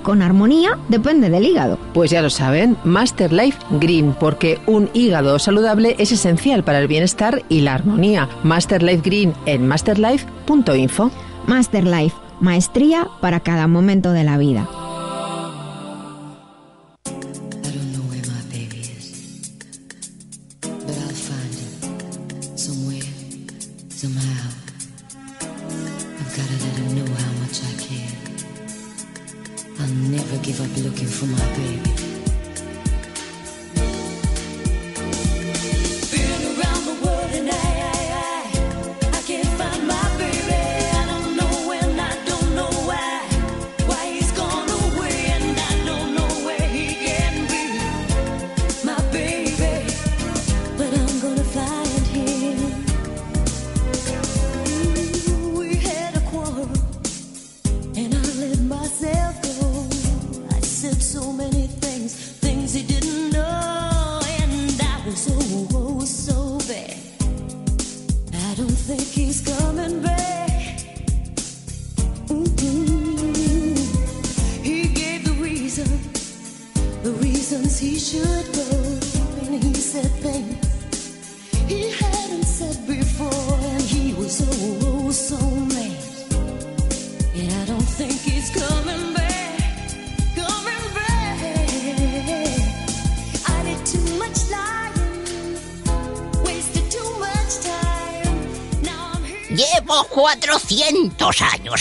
con armonía depende del hígado. Pues ya lo saben, Master Life Green, porque un hígado saludable es esencial para el bienestar y la armonía. Master Life Green en masterlife.info. Master Life, maestría para cada momento de la vida. I'll never give up looking for my baby.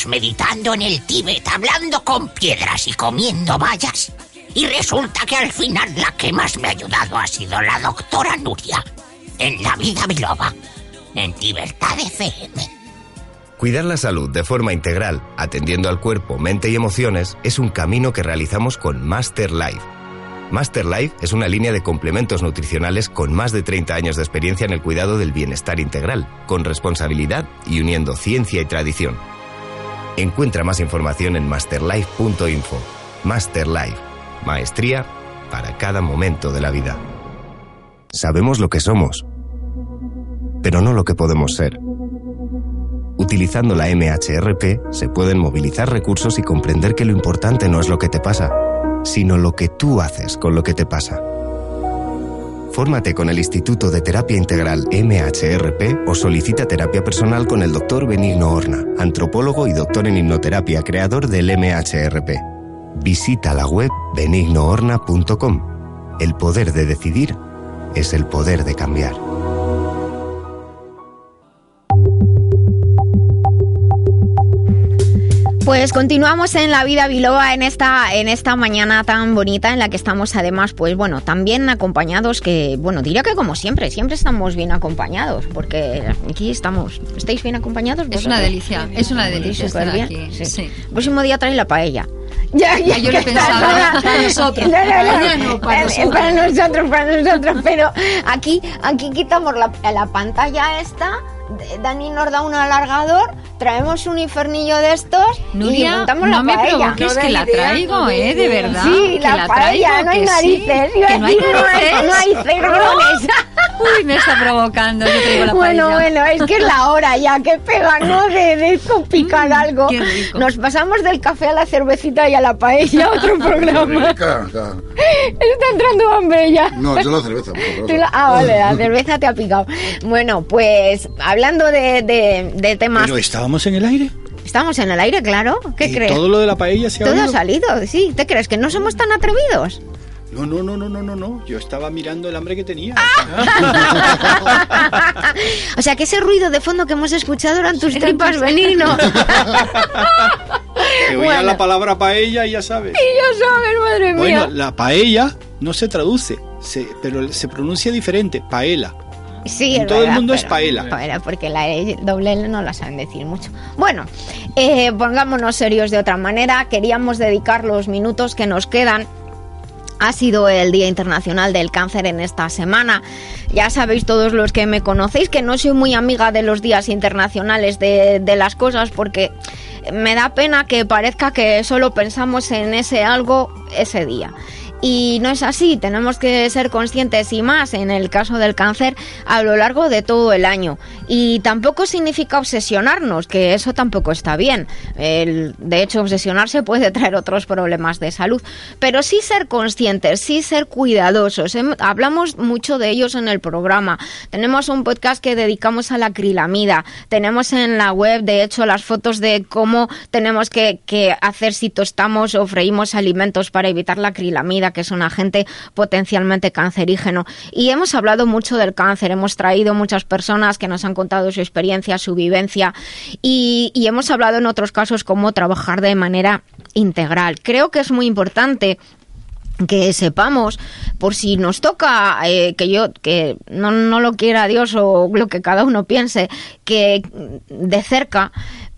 Meditando en el Tíbet, hablando con piedras y comiendo bayas. Y resulta que al final la que más me ha ayudado ha sido la doctora Nuria, en la vida biloba, en Libertad FM. Cuidar la salud de forma integral, atendiendo al cuerpo, mente y emociones, es un camino que realizamos con Master Life. Master Life es una línea de complementos nutricionales con más de 30 años de experiencia en el cuidado del bienestar integral, con responsabilidad y uniendo ciencia y tradición. Encuentra más información en masterlife.info. Master Life, maestría para cada momento de la vida. Sabemos lo que somos, pero no lo que podemos ser. Utilizando la MHRP se pueden movilizar recursos y comprender que lo importante no es lo que te pasa, sino lo que tú haces con lo que te pasa. Fórmate con el Instituto de Terapia Integral MHRP o solicita terapia personal con el doctor Benigno Horna, antropólogo y doctor en hipnoterapia, creador del MHRP. Visita la web benignohorna.com. El poder de decidir es el poder de cambiar. Pues continuamos en la vida biloba en esta en esta mañana tan bonita en la que estamos además pues bueno también acompañados que bueno diría que como siempre siempre estamos bien acompañados porque aquí estamos estáis bien acompaños es una delicia es una delicia estar bien aquí sí. El próximo día trae la paella ya, ya, yo lo pensaba para nosotros. No, no, no, para, nosotros. para nosotros, para nosotros, pero aquí, aquí quitamos la, la pantalla esta Dani nos da un alargador, traemos un infernillo de estos y montamos no la me paella. provoques que la traigo, ¿eh? De verdad. Sí, que la, paella, no hay narices. Que no hay narices. No hay cerrones. Uy, me está provocando. Yo traigo la bueno, paella. bueno, es que es la hora ya que pega, ¿no? De, de esto picar Mm, algo. qué rico. Nos pasamos del café a la cervecita y a la paella, otro programa. Rica. Está entrando hambre ya. No, yo la cerveza. por favor. La- ah, vale, la cerveza te ha picado. Bueno, pues hablando de, de- de temas. Pero estábamos en el aire. Estamos en el aire, claro. ¿Qué Y crees? todo lo de la paella se ha Todo ha salido, sí. ¿Te crees que no somos tan atrevidos? No, no, no, no, no, no, no. Yo estaba mirando el hambre que tenía. o sea, que ese ruido de fondo que hemos escuchado eran tus tripas benigno. Que oía Bueno. la palabra paella y ya sabes. y ya sabes, madre Bueno, mía. la paella no se traduce, se- pero se pronuncia diferente, paella. Sí, en todo el mundo es paella. Paella, porque la E doble L no la saben decir mucho. Bueno, eh, pongámonos serios de otra manera. Queríamos dedicar los minutos que nos quedan ha sido el Día Internacional del Cáncer en esta semana. Ya sabéis todos los que me conocéis que no soy muy amiga de los días internacionales de, de las cosas porque me da pena que parezca que solo pensamos en ese algo ese día. Y no es así, tenemos que ser conscientes y más en el caso del cáncer a lo largo de todo el año. Y tampoco significa obsesionarnos, que eso tampoco está bien. El- de hecho, obsesionarse puede traer otros problemas de salud. Pero sí ser conscientes, sí ser cuidadosos. Hablamos mucho de ellos en el programa. Tenemos un podcast que dedicamos a la acrilamida. Tenemos en la web, de hecho, las fotos de cómo tenemos que, que hacer si tostamos o freímos alimentos para evitar la acrilamida, que es un agente potencialmente cancerígeno. Y hemos hablado mucho del cáncer, hemos traído muchas personas que nos han contado su experiencia, su vivencia, y, hemos hablado en otros casos cómo trabajar de manera integral. Creo que es muy importante que sepamos por si nos toca eh, que yo que no, no lo quiera Dios o lo que cada uno piense que de cerca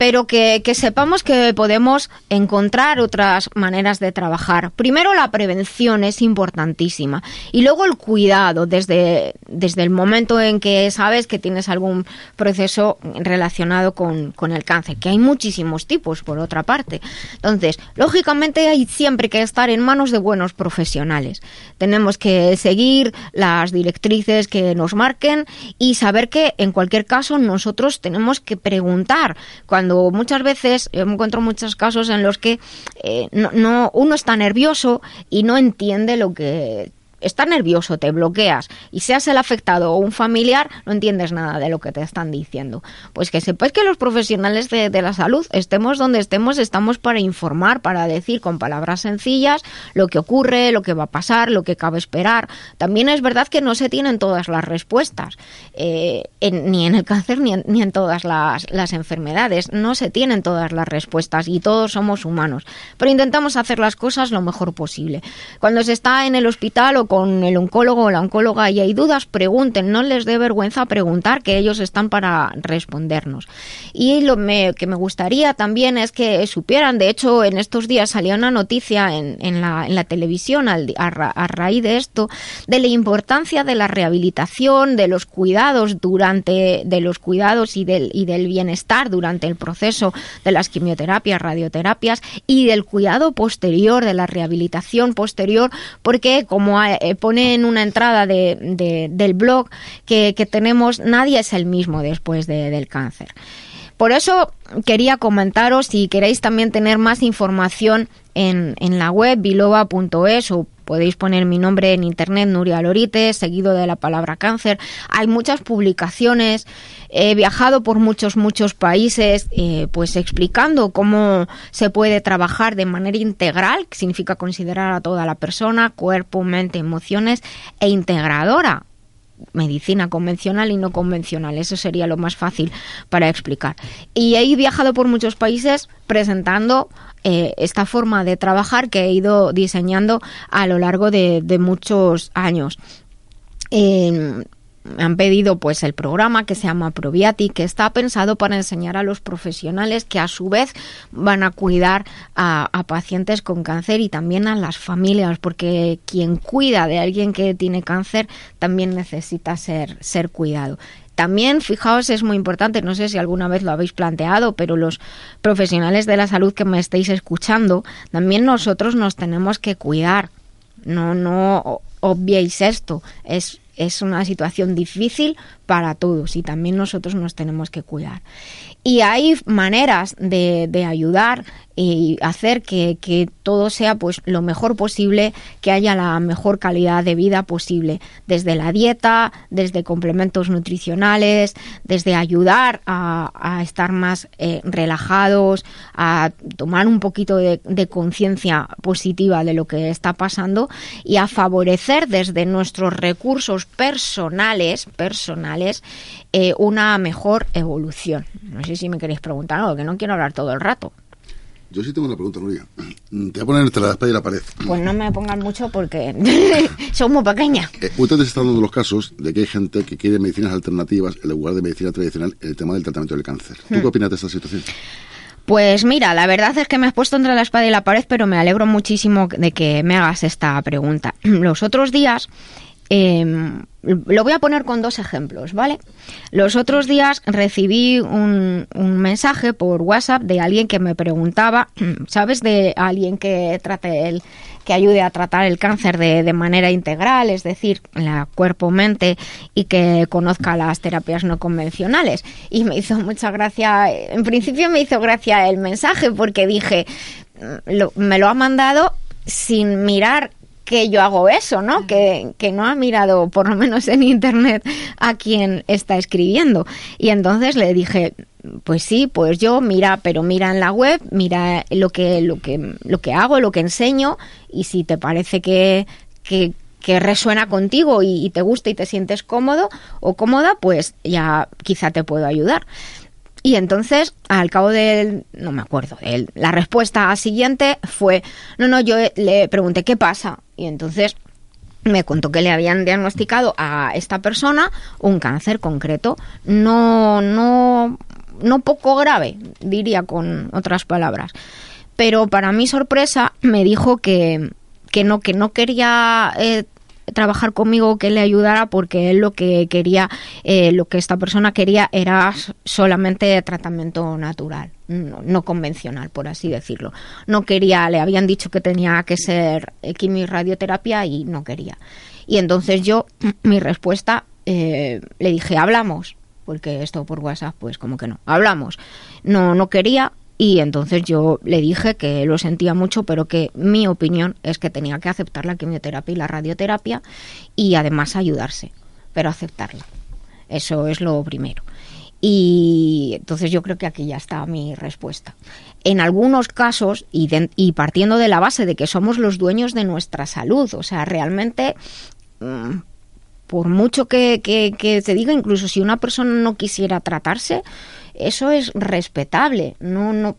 pero que, sepamos que podemos encontrar otras maneras de trabajar. Primero la prevención es importantísima y luego el cuidado desde, desde el momento en que sabes que tienes algún proceso relacionado con, con el cáncer, que hay muchísimos tipos por otra parte. Entonces, lógicamente hay siempre que estar en manos de buenos profesionales. Tenemos que seguir las directrices que nos marquen y saber que en cualquier caso nosotros tenemos que preguntar cuando muchas veces yo me encuentro muchos casos en los que eh, no, no- uno está nervioso y no entiende lo que estás nervioso, te bloqueas y seas el afectado o un familiar, no entiendes nada de lo que te están diciendo. Pues que sepáis que los profesionales de, la salud, estemos donde estemos, estamos para informar, para decir con palabras sencillas lo que ocurre, lo que va a pasar, lo que cabe esperar. También es verdad que no se tienen todas las respuestas, eh, ni en el cáncer ni en, ni en todas las, las enfermedades. No se tienen todas las respuestas y todos somos humanos. Pero intentamos hacer las cosas lo mejor posible. Cuando se está en el hospital o con el oncólogo o la oncóloga y hay dudas, pregunten, no les dé vergüenza preguntar, que ellos están para respondernos. Y lo que me gustaría también es que supieran, de hecho, en estos días salía una noticia en, en, la, en la, televisión a, a, raíz de esto, de la importancia de la rehabilitación, de los cuidados durante, de los cuidados y del, y del bienestar durante el proceso de las quimioterapias, radioterapias y del cuidado posterior, de la rehabilitación posterior, porque como eh, pone en una entrada de, del blog que, tenemos, nadie es el mismo después del cáncer. Por eso quería comentaros si queréis también tener más información en, en la web biloba.es o podéis poner mi nombre en internet, Nuria Lorite, seguido de la palabra cáncer. Hay muchas publicaciones. He viajado por muchos, muchos países, eh, pues explicando cómo se puede trabajar de manera integral, que significa considerar a toda la persona, cuerpo, mente, emociones, e integradora medicina convencional y no convencional. Eso sería lo más fácil para explicar. Y he viajado por muchos países presentando eh, esta forma de trabajar que he ido diseñando a lo largo de, muchos años. Eh, me han pedido pues el programa que se llama Probiatic, que está pensado para enseñar a los profesionales que a su vez van a cuidar a, pacientes con cáncer y también a las familias, porque quien cuida de alguien que tiene cáncer también necesita ser, ser cuidado. También, fijaos, es muy importante, no sé si alguna vez lo habéis planteado, pero los profesionales de la salud que me estéis escuchando, también nosotros nos tenemos que cuidar. No, no obviéis esto. Es es una situación difícil para todos y también nosotros nos tenemos que cuidar. Y hay maneras de, de ayudar y hacer que, que, todo sea pues lo mejor posible, que haya la mejor calidad de vida posible, desde la dieta, desde complementos nutricionales, desde ayudar a, a estar más eh, relajados, a tomar un poquito de, de conciencia positiva de lo que está pasando y a favorecer desde nuestros recursos personales, personales, eh, una mejor evolución. No sé si me queréis preguntar algo, que no quiero hablar todo el rato. Yo sí tengo una pregunta, Nuria. Te voy a poner entre la espalda y la pared. Pues no me pongan mucho porque son muy pequeñas. Eh, ustedes están dando los casos de que hay gente que quiere medicinas alternativas en lugar de medicina tradicional en el tema del tratamiento del cáncer. ¿Tú qué hmm. opinas de esta situación? Pues mira, la verdad es que me has puesto entre la espada y la pared, pero me alegro muchísimo de que me hagas esta pregunta. Los otros días eh, lo voy a poner con dos ejemplos, ¿vale? Los otros días recibí un, mensaje por WhatsApp de alguien que me preguntaba, ¿sabes? De alguien que trate el que ayude a tratar el cáncer de, de manera integral, es decir, la cuerpo-mente y que conozca las terapias no convencionales. Y me hizo mucha gracia, en principio me hizo gracia el mensaje porque dije, mm, me lo ha mandado sin mirar que yo hago eso, ¿no? Que, que, no ha mirado, por lo menos en internet, a quien está escribiendo. Y entonces le dije, pues sí, pues yo mira, pero mira en la web, mira lo que, lo que, lo que hago, lo que enseño, y si te parece que, que, que resuena contigo y, y te gusta y te sientes cómodo o cómoda, pues ya quizá te puedo ayudar. Y entonces, al cabo de, no me acuerdo, de la respuesta siguiente fue, no, no, yo le pregunté qué pasa. Y entonces me contó que le habían diagnosticado a esta persona un cáncer concreto, no, no, no poco grave, diría con otras palabras. Pero para mi sorpresa me dijo que, que no, que no quería eh, trabajar conmigo, que le ayudara, porque él lo que quería, eh, lo que esta persona quería era solamente tratamiento natural, no, convencional, por así decirlo. No quería, le habían dicho que tenía que ser quimio y radioterapia y no quería. Y entonces yo, mi respuesta, eh, le dije, hablamos, porque esto por WhatsApp, pues como que no, hablamos. No, no quería Y entonces yo le dije que lo sentía mucho, pero que mi opinión es que tenía que aceptar la quimioterapia y la radioterapia y además ayudarse, pero aceptarla. Eso es lo primero. Y entonces yo creo que aquí ya está mi respuesta. En algunos casos, y, partiendo de la base de que somos los dueños de nuestra salud, o sea, realmente, mm, por mucho que, que, que te diga, incluso si una persona no quisiera tratarse, eso es respetable. No, no,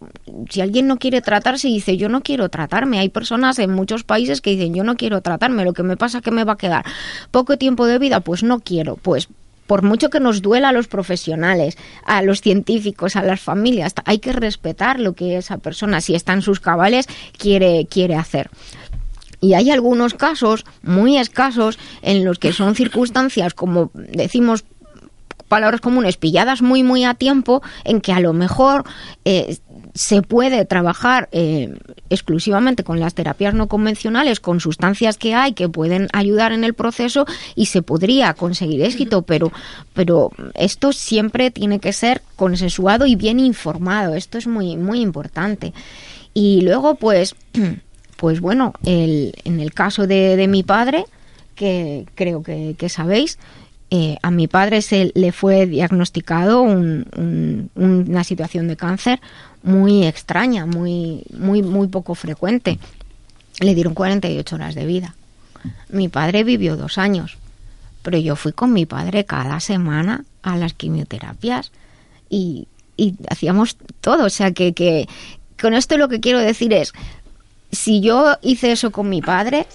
si alguien no quiere tratarse dice yo no quiero tratarme, hay personas en muchos países que dicen yo no quiero tratarme, lo que me pasa es que me va a quedar poco tiempo de vida, pues no quiero, pues por mucho que nos duela a los profesionales, a los científicos, a las familias, hay que respetar lo que esa persona, si está en sus cabales, quiere, quiere hacer. Y hay algunos casos muy escasos en los que son circunstancias, como decimos palabras comunes, pilladas muy, muy a tiempo, en que a lo mejor eh, se puede trabajar eh, exclusivamente con las terapias no convencionales, con sustancias que hay que pueden ayudar en el proceso y se podría conseguir éxito, pero, pero esto siempre tiene que ser consensuado y bien informado. Esto es muy, muy importante. Y luego, pues, pues bueno, el, en el caso de, mi padre, que creo que, sabéis, eh, a mi padre se le fue diagnosticado una situación de cáncer muy extraña, muy, muy, muy poco frecuente. Le dieron 48 horas de vida. Mi padre vivió dos años, pero yo fui con mi padre cada semana a las quimioterapias y, y hacíamos todo. O sea que, que con esto lo que quiero decir es, si yo hice eso con mi padre,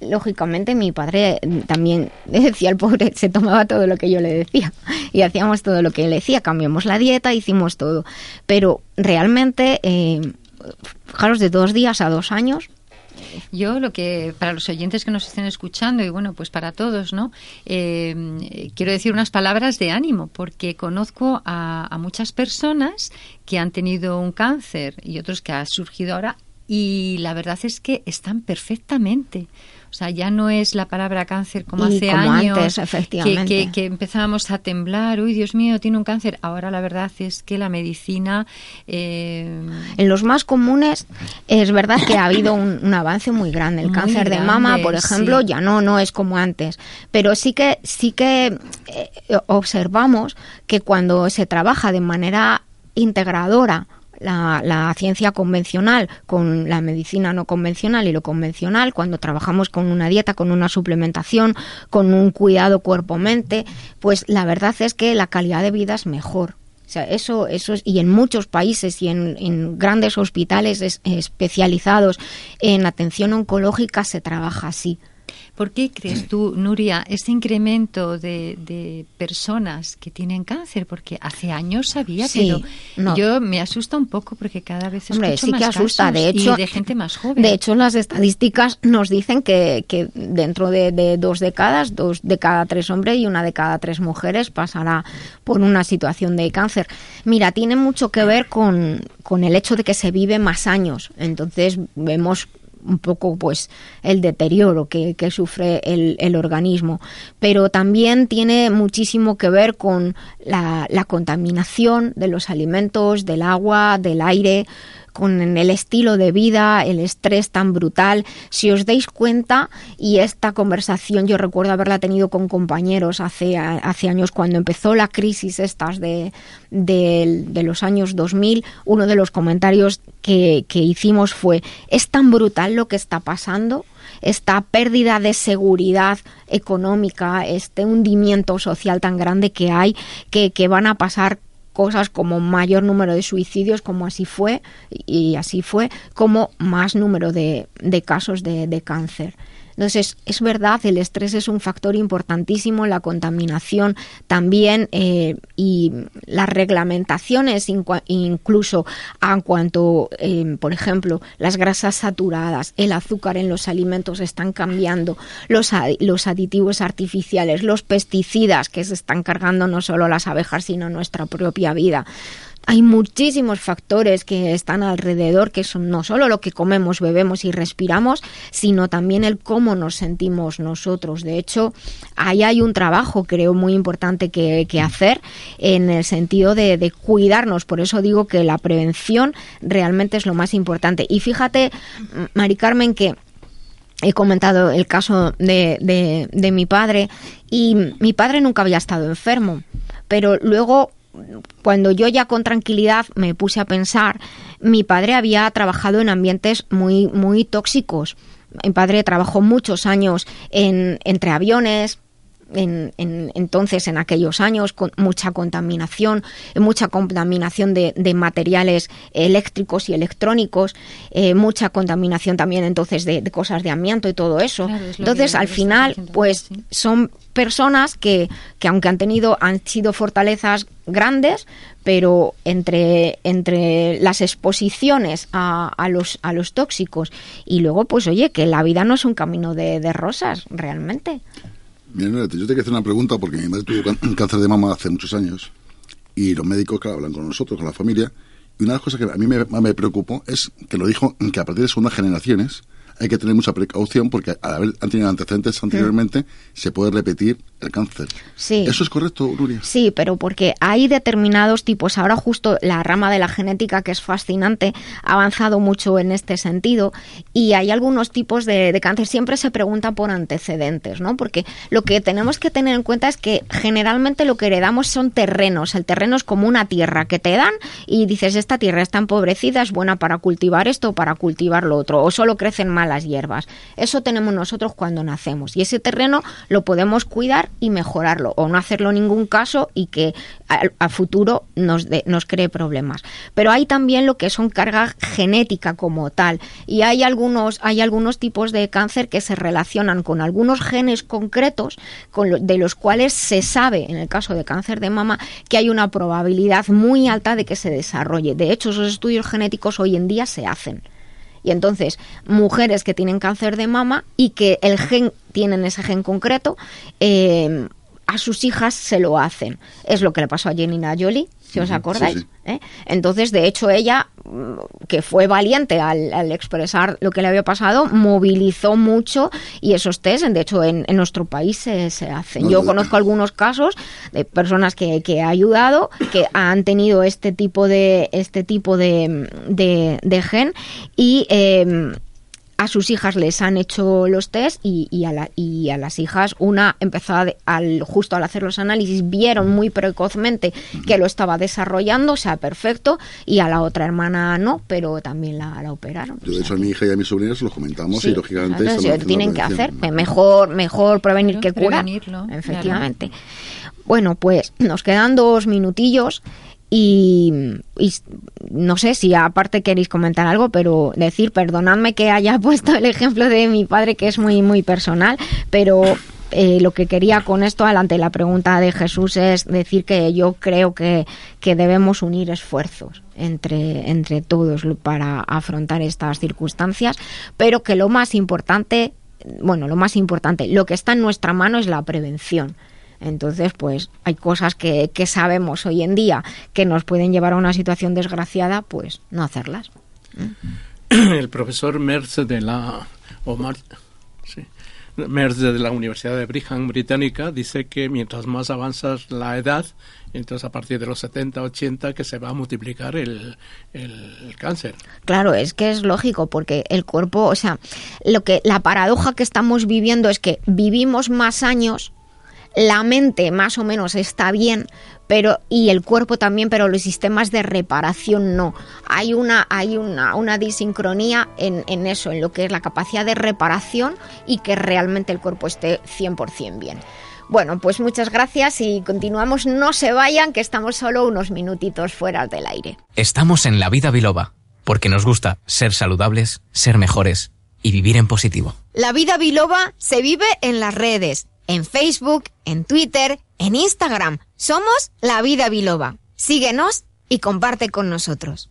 lógicamente mi padre también decía el pobre se tomaba todo lo que yo le decía y hacíamos todo lo que le decía cambiamos la dieta hicimos todo pero realmente eh, fijaros de dos días a dos años yo lo que, para los oyentes que nos estén escuchando y bueno, pues para todos, ¿no? Eh, quiero decir unas palabras de ánimo porque conozco a, a, muchas personas que han tenido un cáncer y otros que ha surgido ahora y la verdad es que están perfectamente. O sea, ya no es la palabra cáncer como hace años, efectivamente. Que, empezábamos a temblar, uy, Dios mío, tiene un cáncer. Ahora la verdad es que la medicina... Eh, en los más comunes es verdad que ha habido un, avance muy grande. El cáncer de mama, por ejemplo, ya no, no es como antes. Pero sí que, sí que eh, observamos que cuando se trabaja de manera integradora la, ciencia convencional con la medicina no convencional y lo convencional, cuando trabajamos con una dieta, con una suplementación, con un cuidado cuerpo-mente, pues la verdad es que la calidad de vida es mejor. O sea, eso, eso es, y en muchos países y en grandes hospitales especializados en atención oncológica se trabaja así. ¿Por qué crees tú, Nuria, ese incremento de, personas que tienen cáncer? Porque hace años sabía, pero yo me asusta un poco porque cada vez Hombre, escucho sí más que asusta, de hecho, y de gente más joven. De hecho, las estadísticas nos dicen que, que dentro de, dos décadas, dos de cada tres hombres y una de cada tres mujeres pasará por una situación de cáncer. Mira, tiene mucho que ver con, con el hecho de que se vive más años. Entonces vemos un poco pues el deterioro que, sufre el, organismo. Pero también tiene muchísimo que ver con la, la contaminación de los alimentos del agua del aire con el estilo de vida, el estrés tan brutal. Si os dais cuenta, y esta conversación yo recuerdo haberla tenido con compañeros hace, hace años cuando empezó la crisis estas de, de, los años 2000, uno de los comentarios que, hicimos fue, es tan brutal lo que está pasando esta pérdida de seguridad económica, este hundimiento social tan grande que hay, que van a pasar cosas como mayor número de suicidios, como así fue, y así fue, como más número de, de casos de, de cáncer. Entonces, es verdad, el estrés es un factor importantísimo, la contaminación también eh, y las reglamentaciones incluso en cuanto, eh, por ejemplo, las grasas saturadas, el azúcar en los alimentos están cambiando, los, los aditivos artificiales, los pesticidas que se están cargando no solo las abejas, sino nuestra propia vida hay muchísimos factores que están alrededor, que son no solo lo que comemos, bebemos y respiramos, sino también el cómo nos sentimos nosotros. De hecho, ahí hay un trabajo, creo, muy importante que, hacer en el sentido de, cuidarnos. Por eso digo que la prevención realmente es lo más importante. Y fíjate, Mari Carmen, que he comentado el caso de, de mi padre y mi padre nunca había estado enfermo, pero luego cuando yo ya con tranquilidad me puse a pensar, mi padre había trabajado en ambientes muy, muy tóxicos. Mi padre trabajó muchos años en, entre aviones, en, entonces en aquellos años con mucha contaminación, mucha contaminación de, materiales eléctricos y electrónicos, eh, mucha contaminación también entonces de, cosas de amianto y todo eso. entonces al final pues son personas que, que aunque han tenido han sido fortalezas grandes, pero entre, entre las exposiciones a, a, los, a los tóxicos y luego, pues oye, que la vida no es un camino de, de rosas, realmente. Mira, yo te quiero hacer una pregunta porque mi madre tuvo cáncer de mama hace muchos años y los médicos, claro, hablan con nosotros, con la familia. Y una de las cosas que a mí me, me preocupó es que lo dijo que a partir de segundas generaciones hay que tener mucha precaución porque al haber han tenido antecedentes anteriormente se puede repetir el cáncer. Sí. ¿Eso es correcto, Nuria? Sí, pero porque hay determinados tipos. Ahora justo la rama de la genética, que es fascinante, ha avanzado mucho en este sentido y hay algunos tipos de, cáncer. Siempre se pregunta por antecedentes, ¿no? Porque lo que tenemos que tener en cuenta es que generalmente lo que heredamos son terrenos. El terreno es como una tierra que te dan y dices, esta tierra está empobrecida, es buena para cultivar esto o para cultivar lo otro, o solo crecen malas hierbas. Eso tenemos nosotros cuando nacemos y ese terreno lo podemos cuidar y mejorarlo o no hacerlo en ningún caso y que a, futuro nos, nos cree problemas. Pero hay también lo que son carga genética como tal y hay algunos, hay algunos tipos de cáncer que se relacionan con algunos genes concretos con de los cuales se sabe, en el caso de cáncer de mama, que hay una probabilidad muy alta de que se desarrolle. De hecho, esos estudios genéticos hoy en día se hacen. Y entonces, mujeres que tienen cáncer de mama y que el gen tienen ese gen concreto, eh, a sus hijas se lo hacen. Es lo que le pasó a Jenina Jolie, si os acordáis. ¿eh? Entonces, de hecho, ella, mm, que fue valiente al, expresar lo que le había pasado, movilizó mucho y esos test, de hecho, en, nuestro país se, hacen. Yo conozco algunos casos de personas que, que he ayudado que han tenido este tipo de, este tipo de, de, gen y... Eh, a sus hijas les han hecho los test y, y, a, y a, las hijas una empezó al, justo al hacer los análisis vieron muy precozmente que lo estaba desarrollando, o sea, perfecto, y a la otra hermana no, pero también la, la operaron. Yo de hecho a mi hija y a mis sobrinas lo comentamos y lógicamente... tienen que hacer, mejor, mejor prevenir que curar. Efectivamente. Bueno, pues nos quedan dos minutillos y, no sé si aparte queréis comentar algo, pero decir, perdonadme que haya puesto el ejemplo de mi padre, que es muy, muy personal, pero eh, lo que quería con esto, ante la pregunta de Jesús, es decir que yo creo que, que debemos unir esfuerzos entre, entre todos para afrontar estas circunstancias, pero que lo más importante, bueno, lo más importante, lo que está en nuestra mano es la prevención entonces, pues hay cosas que, que sabemos hoy en día que nos pueden llevar a una situación desgraciada, pues no hacerlas. El profesor Merz de la Merz de la Universidad de Brigham británica dice que mientras más avanzas la edad, entonces a partir de los 70, 80 que se va a multiplicar el, el, cáncer. Claro, es que es lógico porque el cuerpo, o sea, lo que la paradoja que estamos viviendo es que vivimos más años la mente más o menos está bien, pero y el cuerpo también, pero los sistemas de reparación no. Hay una, hay una, una disincronía en, en, eso, en lo que es la capacidad de reparación y que realmente el cuerpo esté 100% bien. Bueno, pues muchas gracias y continuamos. No se vayan, que estamos solo unos minutitos fuera del aire. Estamos en la vida biloba, porque nos gusta ser saludables, ser mejores y vivir en positivo. La vida biloba se vive en las redes en Facebook, en Twitter, en Instagram. Somos La Vida Biloba. Síguenos y comparte con nosotros.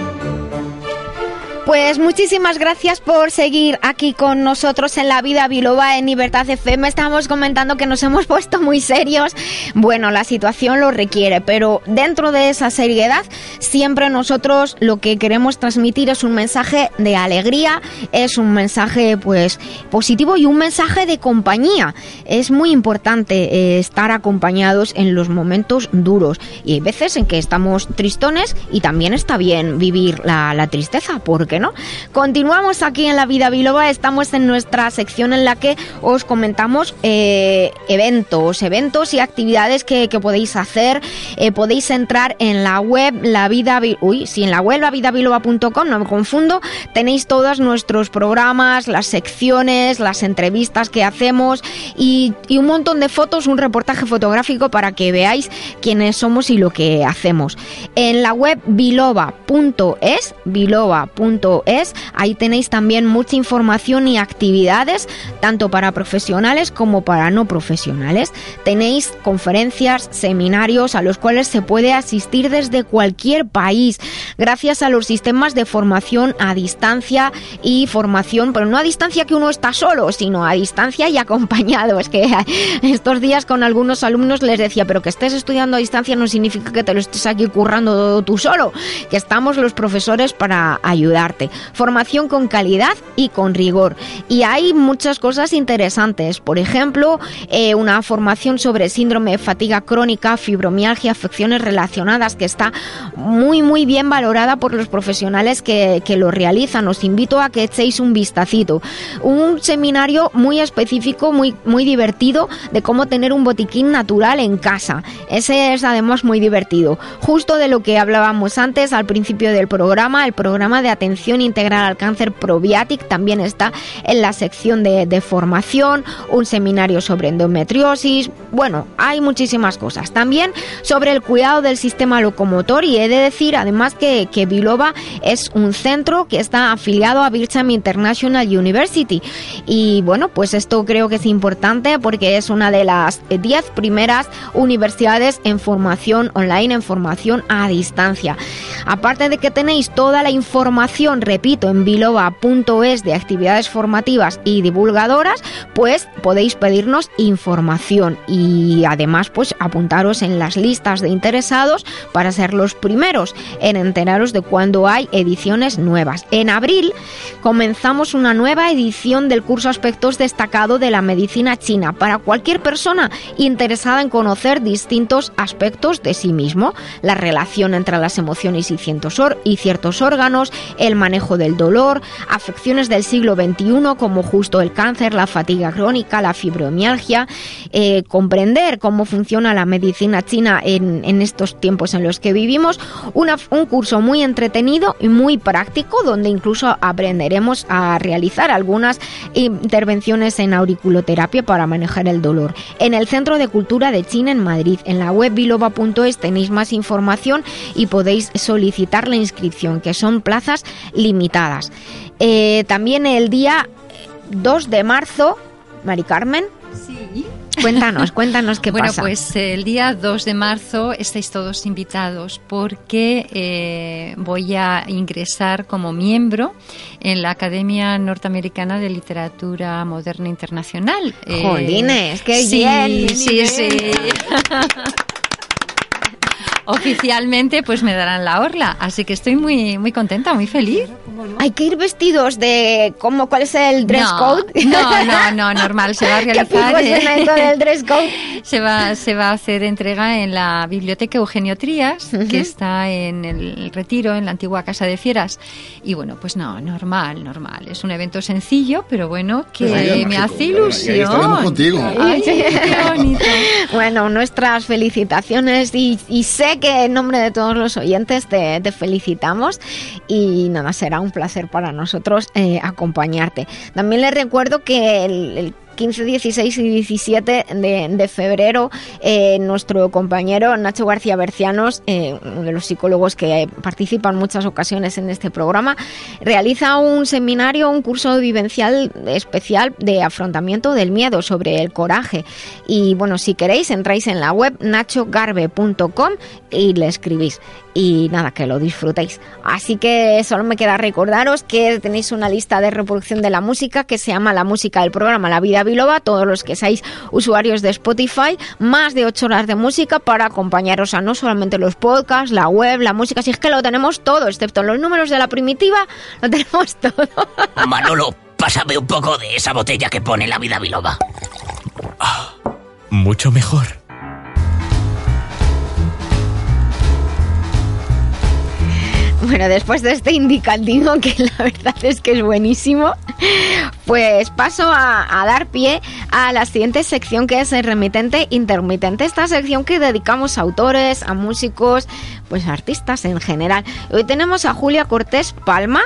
Pues muchísimas gracias por seguir aquí con nosotros en La Vida Biloba en Libertad FM. Estamos comentando que nos hemos puesto muy serios. Bueno, la situación lo requiere, pero dentro de esa seriedad, siempre nosotros lo que queremos transmitir es un mensaje de alegría, es un mensaje pues positivo y un mensaje de compañía. Es muy importante eh, estar acompañados en los momentos duros y hay veces en que estamos tristones y también está bien vivir la, la tristeza, porque no? Continuamos aquí en La Vida Biloba, estamos en nuestra sección en la que os comentamos eh, eventos, eventos y actividades que, podéis hacer. Eh, podéis entrar en la web La Vida, uy, sí, en la web lavidabiloba.com, no me confundo, tenéis todos nuestros programas, las secciones, las entrevistas que hacemos y, y un montón de fotos, un reportaje fotográfico para que veáis quiénes somos y lo que hacemos. En la web biloba.es, biloba.es es. Ahí tenéis también mucha información y actividades, tanto para profesionales como para no profesionales. Tenéis conferencias, seminarios a los cuales se puede asistir desde cualquier país, gracias a los sistemas de formación a distancia y formación, pero no a distancia que uno está solo, sino a distancia y acompañado. Es que estos días con algunos alumnos les decía, pero que estés estudiando a distancia no significa que te lo estés aquí currando tú solo, que estamos los profesores para ayudar Formación con calidad y con rigor. Y hay muchas cosas interesantes. Por ejemplo, eh, una formación sobre síndrome de fatiga crónica, fibromialgia, afecciones relacionadas, que está muy, muy bien valorada por los profesionales que, que lo realizan. Os invito a que echéis un vistacito. Un seminario muy específico, muy, muy divertido, de cómo tener un botiquín natural en casa. Ese es además muy divertido. Justo de lo que hablábamos antes al principio del programa, el programa de atención integral al cáncer Probiatic también está en la sección de, formación, un seminario sobre endometriosis, bueno, hay muchísimas cosas. También sobre el cuidado del sistema locomotor y he de decir además que, que es un centro que está afiliado a Bircham International University y bueno, pues esto creo que es importante porque es una de las 10 primeras universidades en formación online, en formación a distancia. Aparte de que tenéis toda la información repito, en biloba.es de actividades formativas y divulgadoras, pues podéis pedirnos información y además pues apuntaros en las listas de interesados para ser los primeros en enteraros de cuando hay ediciones nuevas. En abril comenzamos una nueva edición del curso Aspectos destacado de la medicina china para cualquier persona interesada en conocer distintos aspectos de sí mismo, la relación entre las emociones y ciertos, órganos, el manejo del dolor, afecciones del siglo XXI como justo el cáncer, la fatiga crónica, la fibromialgia, eh, comprender cómo funciona la medicina china en, estos tiempos en los que vivimos, un curso muy entretenido y muy práctico donde incluso aprenderemos a realizar algunas intervenciones en auriculoterapia para manejar el dolor. En el Centro de Cultura de China en Madrid, en la web biloba.es tenéis más información y podéis solicitar la inscripción, que son plazas limitadas. Eh, también el día 2 de marzo, Mari Carmen. Sí. Cuéntanos, cuéntanos qué pasa. Bueno, pues el día 2 de marzo estáis todos invitados porque eh, voy a ingresar como miembro en la Academia Norteamericana de Literatura Moderna Internacional. Eh, ¡Jolines! ¡Qué sí, bien! Sí, sí. oficialmente pues me darán la orla. Así que estoy muy, muy contenta, muy feliz. Hay que ir vestidos de como cuál es el dress code. No, no, no, normal, se va a realizar. ¿Qué el dress code? se va, se va a hacer entrega en la biblioteca Eugenio Trías, que está en el Retiro, en la antigua Casa de Fieras. Y bueno, pues no, normal, normal. Es un evento sencillo, pero bueno, que pues me hace ilusión. contigo. qué bonito. Bueno, nuestras felicitaciones y, sé que en nombre de todos los oyentes te, felicitamos y nada, será un placer para nosotros eh, acompañarte. También les recuerdo que el 15, 16 y 17 de, febrero, eh, nuestro compañero Nacho García Bercianos, eh, uno de los psicólogos que participa en muchas ocasiones en este programa, realiza un seminario, un curso vivencial especial de afrontamiento del miedo sobre el coraje. Y bueno, si queréis, entráis en la web nachogarbe.com y le escribís y nada, que lo disfrutéis. Así que solo me queda recordaros que tenéis una lista de reproducción de la música que se llama la música del programa La Vida Biloba, todos los que seáis usuarios de Spotify, más de 8 horas de música para acompañaros a no solamente los podcasts, la web, la música, si es que lo tenemos todo, excepto los números de la primitiva, lo tenemos todo. Manolo, pásame un poco de esa botella que pone La Vida Biloba. Ah, mucho mejor. Bueno, después de este indicativo, que la verdad es que es buenísimo, pues paso a, dar pie a la siguiente sección que es el remitente intermitente. Esta sección que dedicamos a autores, a músicos, pues a artistas en general. Hoy tenemos a Julia Cortés Palma.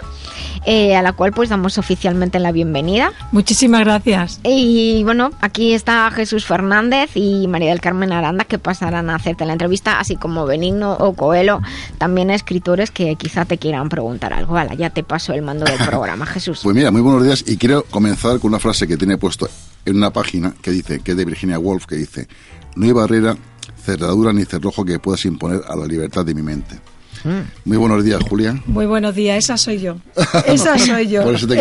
Eh, a la cual pues damos oficialmente la bienvenida. Muchísimas gracias. Y bueno, aquí está Jesús Fernández y María del Carmen Aranda que pasarán a hacerte la entrevista, así como Benigno o Coelho, también escritores que quizá te quieran preguntar algo. Vale, ya te paso el mando del programa, Jesús. Pues mira, muy buenos días y quiero comenzar con una frase que tiene puesto en una página que dice, que es de Virginia Woolf, que dice, no hay barrera, cerradura ni cerrojo que puedas imponer a la libertad de mi mente. Mm. Muy buenos días, Julia. Muy buenos días, esa soy yo. Esa soy yo. Por eso te.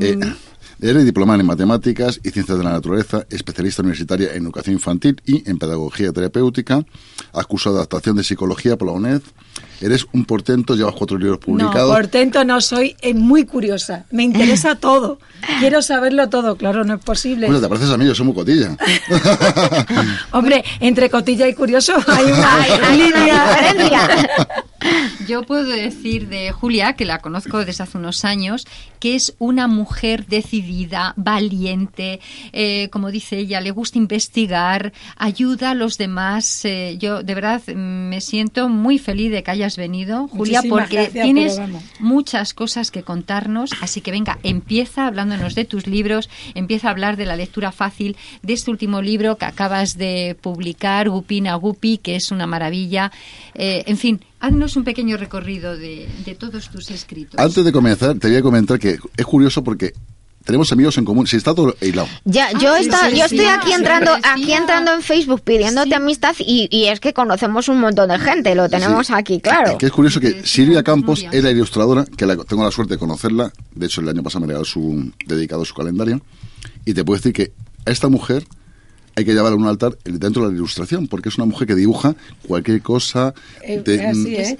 Eh, mm. Eres diplomada en matemáticas y ciencias de la naturaleza, especialista universitaria en educación infantil y en pedagogía terapéutica, has cursado adaptación de psicología por la UNED, eres un portento, llevas cuatro libros publicados. No, portento no soy, es muy curiosa, me interesa todo, quiero saberlo todo, claro, no es posible. Bueno, te pareces a mí, yo soy muy cotilla. Hombre, entre cotilla y curioso hay una línea. Yo puedo decir de Julia, que la conozco desde hace unos años, que es una mujer decidida, valiente, eh, como dice ella, le gusta investigar, ayuda a los demás. Eh, yo de verdad me siento muy feliz de que hayas venido, Julia, porque tienes muchas cosas que contarnos. Así que venga, empieza hablándonos de tus libros, empieza a hablar de la lectura fácil, de este último libro que acabas de publicar, Gupina Gupi, que es una maravilla. Eh, en fin, haznos un pequeño recorrido de, todos tus escritos. Antes de comenzar, te voy a comentar que es curioso porque tenemos amigos en común. Si está todo hilado. Ya, yo, está, yo estoy aquí entrando, aquí entrando en Facebook pidiéndote amistad y, es que conocemos un montón de gente. Lo tenemos aquí, claro. Que es curioso que Silvia Campos era ilustradora, que tengo la suerte de conocerla. De hecho, el año pasado me regaló su dedicado su calendario. Y te puedo decir que a esta mujer hay que llevarla a un altar dentro de la ilustración, porque es una mujer que dibuja cualquier cosa. Eh, así es.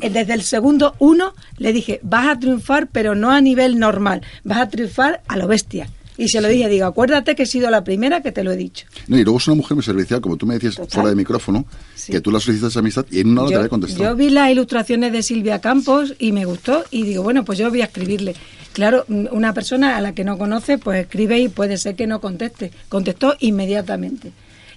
Desde el segundo uno le dije, vas a triunfar, pero no a nivel normal, vas a triunfar a lo bestia. Y se lo dije, digo, acuérdate que he sido la primera que te lo he dicho. No, y luego es una mujer muy servicial, como tú me decías fuera de micrófono, que tú la solicitas amistad y en una hora te había contestado. Yo vi las ilustraciones de Silvia Campos y me gustó y digo, bueno, pues yo voy a escribirle. Claro, una persona a la que no conoce, pues escribe y puede ser que no conteste. Contestó inmediatamente.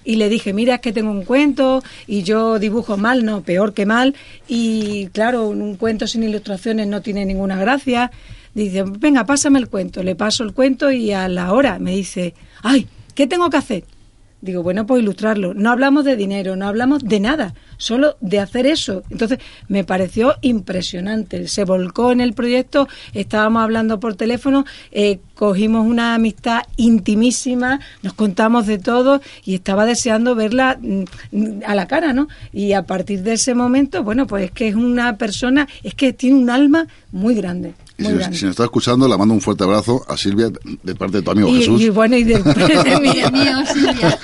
Y le dije, mira, es que tengo un cuento y yo dibujo mal, no, peor que mal. Y claro, un cuento sin ilustraciones no tiene ninguna gracia. Dice, venga, pásame el cuento. Le paso el cuento y a la hora me dice, ay, ¿qué tengo que hacer? Digo, bueno, pues ilustrarlo. No hablamos de dinero, no hablamos de nada, solo de hacer eso. Entonces, me pareció impresionante. Se volcó en el proyecto, estábamos hablando por teléfono, eh, cogimos una amistad intimísima, nos contamos de todo y estaba deseando verla mm, a la cara, ¿no? Y a partir de ese momento, bueno, pues es que es una persona, es que tiene un alma muy grande. Y si, nos está escuchando, la mando un fuerte abrazo a Silvia de parte de tu amigo Jesús. Y bueno, y de, mío, Silvia.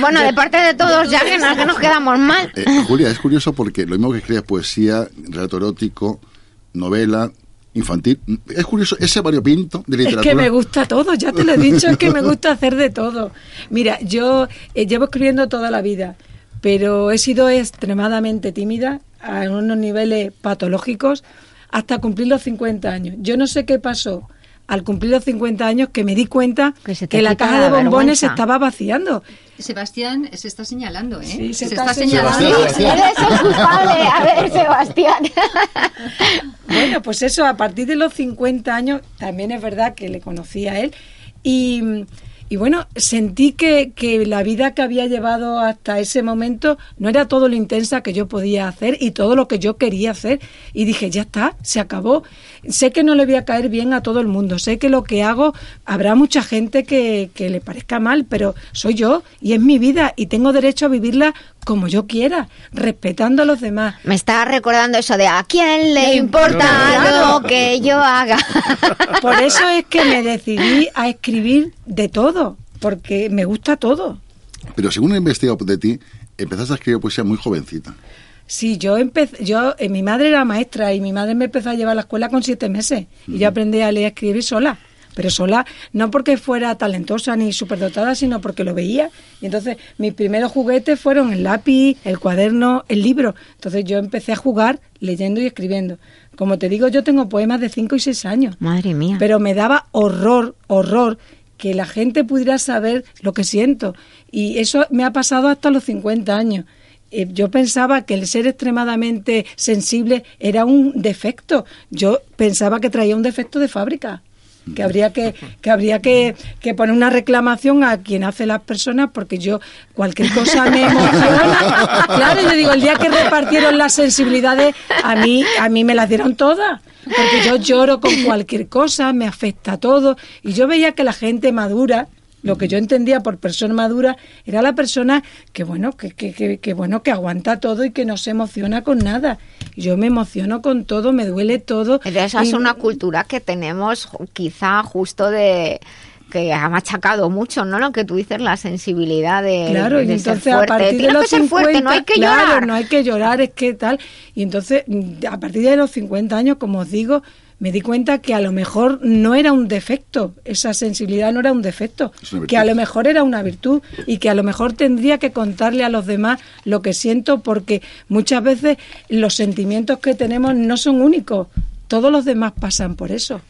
bueno, de parte de todos, ya que nos, que nos quedamos mal. Eh, Julia, es curioso porque lo mismo que escribes poesía, relato erótico, novela, infantil. Es curioso ese variopinto de literatura. Es que me gusta todo, ya te lo he dicho, es que me gusta hacer de todo. Mira, yo eh, llevo escribiendo toda la vida, pero he sido extremadamente tímida a unos niveles patológicos hasta cumplir los 50 años. Yo no sé qué pasó al cumplir los 50 años que me di cuenta que, la caja de bombones se estaba vaciando. Sebastián se está señalando, ¿eh? Sí, se, está, señalando. A ver, Sebastián. bueno, pues eso, a partir de los 50 años, también es verdad que le conocí a él. Y y bueno, sentí que, que, la vida que había llevado hasta ese momento no era todo lo intensa que yo podía hacer y todo lo que yo quería hacer. Y dije, ya está, se acabó. Sé que no le voy a caer bien a todo el mundo, sé que lo que hago habrá mucha gente que, que le parezca mal, pero soy yo y es mi vida y tengo derecho a vivirla como yo quiera, respetando a los demás. Me está recordando eso de a quién le importa lo que yo haga. Por eso es que me decidí a escribir de todo, porque me gusta todo. Pero según he investigado de ti, empezaste a escribir poesía muy jovencita. Sí, yo empecé, yo, eh, mi madre era maestra y mi madre me empezó a llevar a la escuela con siete meses y yo aprendí a leer y escribir sola pero sola no porque fuera talentosa ni superdotada, sino porque lo veía. Y entonces mis primeros juguetes fueron el lápiz, el cuaderno, el libro. Entonces yo empecé a jugar leyendo y escribiendo. Como te digo, yo tengo poemas de 5 y 6 años. Madre mía. Pero me daba horror, horror que la gente pudiera saber lo que siento. Y eso me ha pasado hasta los 50 años eh, yo pensaba que el ser extremadamente sensible era un defecto. Yo pensaba que traía un defecto de fábrica que habría que, que habría que, que, poner una reclamación a quien hace las personas porque yo cualquier cosa me emociona. Claro yo digo el día que repartieron las sensibilidades a mí a mí me las dieron todas porque yo lloro con cualquier cosa me afecta todo y yo veía que la gente madura lo que yo entendía por persona madura era la persona que bueno, que, que, que, bueno, que aguanta todo y que no se emociona con nada. Yo me emociono con todo, me duele todo. esa es una cultura que tenemos quizá justo de que ha machacado mucho, ¿no? Lo que tú dices, la sensibilidad de, claro, y entonces a partir de los 50, no hay que llorar. no hay que llorar, es que tal. Y entonces, a partir de los 50 años, como os digo, me di cuenta que a lo mejor no era un defecto, esa sensibilidad no era un defecto, que a lo mejor era una virtud y que a lo mejor tendría que contarle a los demás lo que siento porque muchas veces los sentimientos que tenemos no son únicos, todos los demás pasan por eso.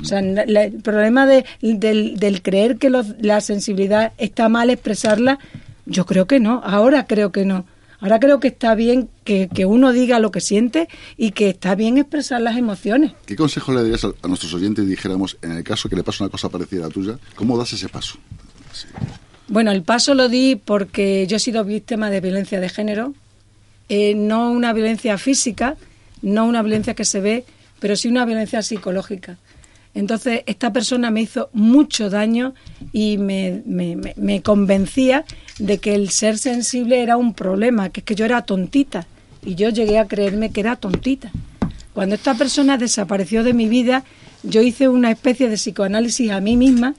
O sea, el problema de, del, del, creer que la sensibilidad está mal expresarla, yo creo que no, ahora creo que no Ahora creo que está bien que, uno diga lo que siente y que está bien expresar las emociones. ¿Qué consejo le darías a, nuestros oyentes, dijéramos, en el caso que le pase una cosa parecida a la tuya? ¿Cómo das ese paso? Bueno, el paso lo di porque yo he sido víctima de violencia de género, eh, no una violencia física, no una violencia que se ve, pero sí una violencia psicológica. Entonces, esta persona me hizo mucho daño y me, me, convencía de que el ser sensible era un problema, que es que yo era tontita. Y yo llegué a creerme que era tontita. Cuando esta persona desapareció de mi vida, yo hice una especie de psicoanálisis a mí misma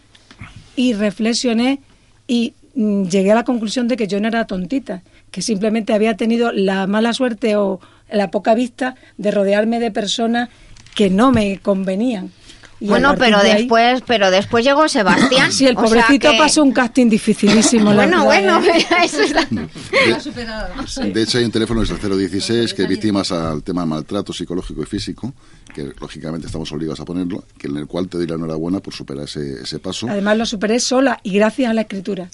y reflexioné y mm, llegué a la conclusión de que yo no era tontita, que simplemente había tenido la mala suerte o la poca vista de rodearme de personas que no me convenían bueno, pero después, pero después llegó Sebastián. Sí, el pobrecito pasó un casting dificilísimo. bueno, bueno, eso De, de, hecho, hay un teléfono desde el 016 que víctimas al tema de maltrato psicológico y físico, que lógicamente estamos obligados a ponerlo, que en el cual te doy la enhorabuena por superar ese, ese paso. Además, lo superé sola y gracias a la escritura.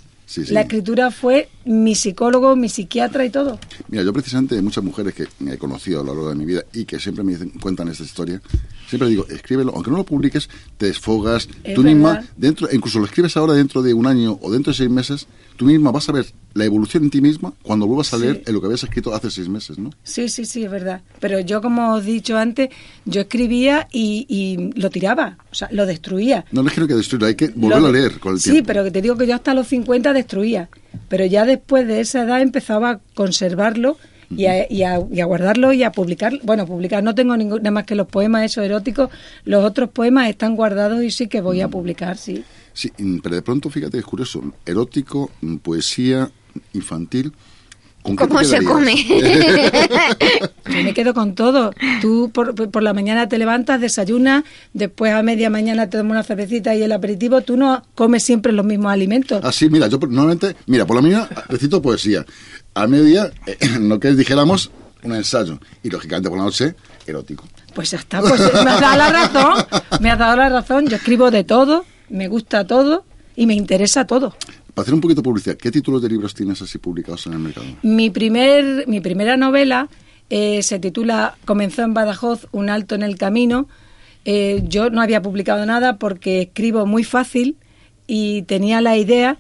La escritura fue mi psicólogo, mi psiquiatra y todo. Mira, yo precisamente muchas mujeres que he conocido a lo largo de mi vida y que siempre me cuentan esta historia, siempre digo, escríbelo, aunque no lo publiques, te desfogas, tú misma, dentro, incluso lo escribes ahora dentro de un año o dentro de seis meses, tú misma vas a ver la evolución en ti misma cuando vuelvas a leer en lo que habías escrito hace seis meses, ¿no? Sí, sí, sí, es verdad. Pero yo, como os he dicho antes, yo escribía y, lo tiraba, o sea, lo destruía. No, no es que no hay que destruirlo, hay que volverlo a leer con el tiempo. Sí, pero te digo que yo hasta los 50 destruía. Pero ya después de esa edad empezaba a conservarlo y a, y, a, guardarlo y a publicar. Bueno, publicar no tengo ningún, nada más que los poemas esos eróticos. Los otros poemas están guardados y sí que voy a publicar, sí. Sí, pero de pronto, fíjate, es curioso. Erótico, poesía infantil. ¿Cómo se come? Yo me quedo con todo. Tú por, por, la mañana te levantas, desayunas, después a media mañana te tomas una cervecita y el aperitivo. Tú no comes siempre los mismos alimentos. Así, mira, yo normalmente, mira, por la mañana recito poesía. A mediodía, eh, lo que dijéramos, un ensayo. Y lógicamente por la noche, erótico. Pues ya está, pues me has dado la razón. Me has dado la razón. Yo escribo de todo, me gusta todo y me interesa todo. Para hacer un poquito de publicidad, ¿qué títulos de libros tienes así publicados en el mercado? Mi, primer, mi primera novela eh, se titula Comenzó en Badajoz, un alto en el camino. Eh, yo no había publicado nada porque escribo muy fácil y tenía la idea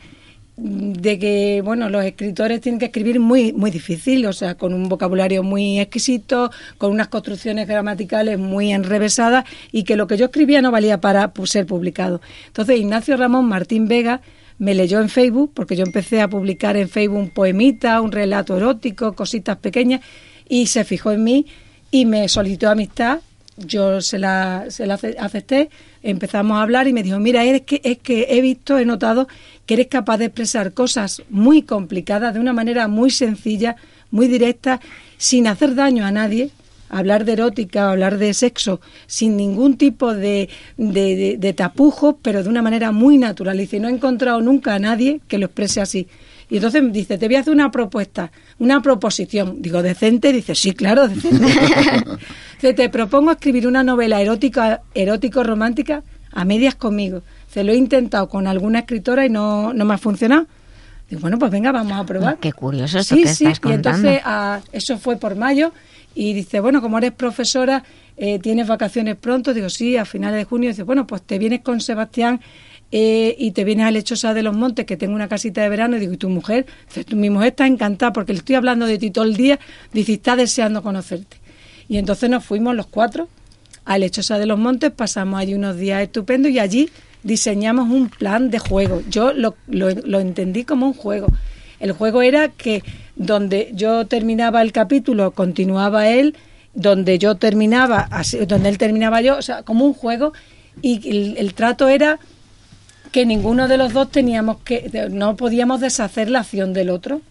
de que bueno los escritores tienen que escribir muy muy difícil o sea con un vocabulario muy exquisito con unas construcciones gramaticales muy enrevesadas y que lo que yo escribía no valía para ser publicado entonces Ignacio Ramón Martín Vega me leyó en Facebook, porque yo empecé a publicar en Facebook un poemita, un relato erótico, cositas pequeñas, y se fijó en mí y me solicitó amistad. Yo se la, se la acepté, empezamos a hablar y me dijo, mira, eres que, es que he visto, he notado que eres capaz de expresar cosas muy complicadas de una manera muy sencilla, muy directa, sin hacer daño a nadie, hablar de erótica, hablar de sexo, sin ningún tipo de, de, de, tapujos, pero de una manera muy natural. Y dice, no he encontrado nunca a nadie que lo exprese así. Y entonces dice, te voy a hacer una propuesta, una proposición. Digo, ¿decente? Dice, sí, claro, decente. dice, te propongo escribir una novela erótica, erótico-romántica a medias conmigo. Se lo he intentado con alguna escritora y no, no me ha funcionado. Digo, bueno, pues venga, vamos a probar. qué curioso eso sí, que sí. Y entonces ah, eso fue por mayo y dice, bueno, como eres profesora, eh, ¿tienes vacaciones pronto? Digo, sí, a finales de junio. Dice, bueno, pues te vienes con Sebastián eh, y te vienes a Lechosa de los Montes, que tengo una casita de verano. Y digo, ¿y tu mujer? Dice, mi mujer está encantada porque le estoy hablando de ti todo el día. Dice, está deseando conocerte. Y entonces nos fuimos los cuatro a Lechosa de los Montes, pasamos allí unos días estupendos y allí diseñamos un plan de juego. Yo lo, lo entendí como un juego. El juego era que donde yo terminaba el capítulo, continuaba él, donde yo terminaba, donde él terminaba yo, o sea, como un juego, y el, trato era que ninguno de los dos teníamos que, no podíamos deshacer la acción del otro.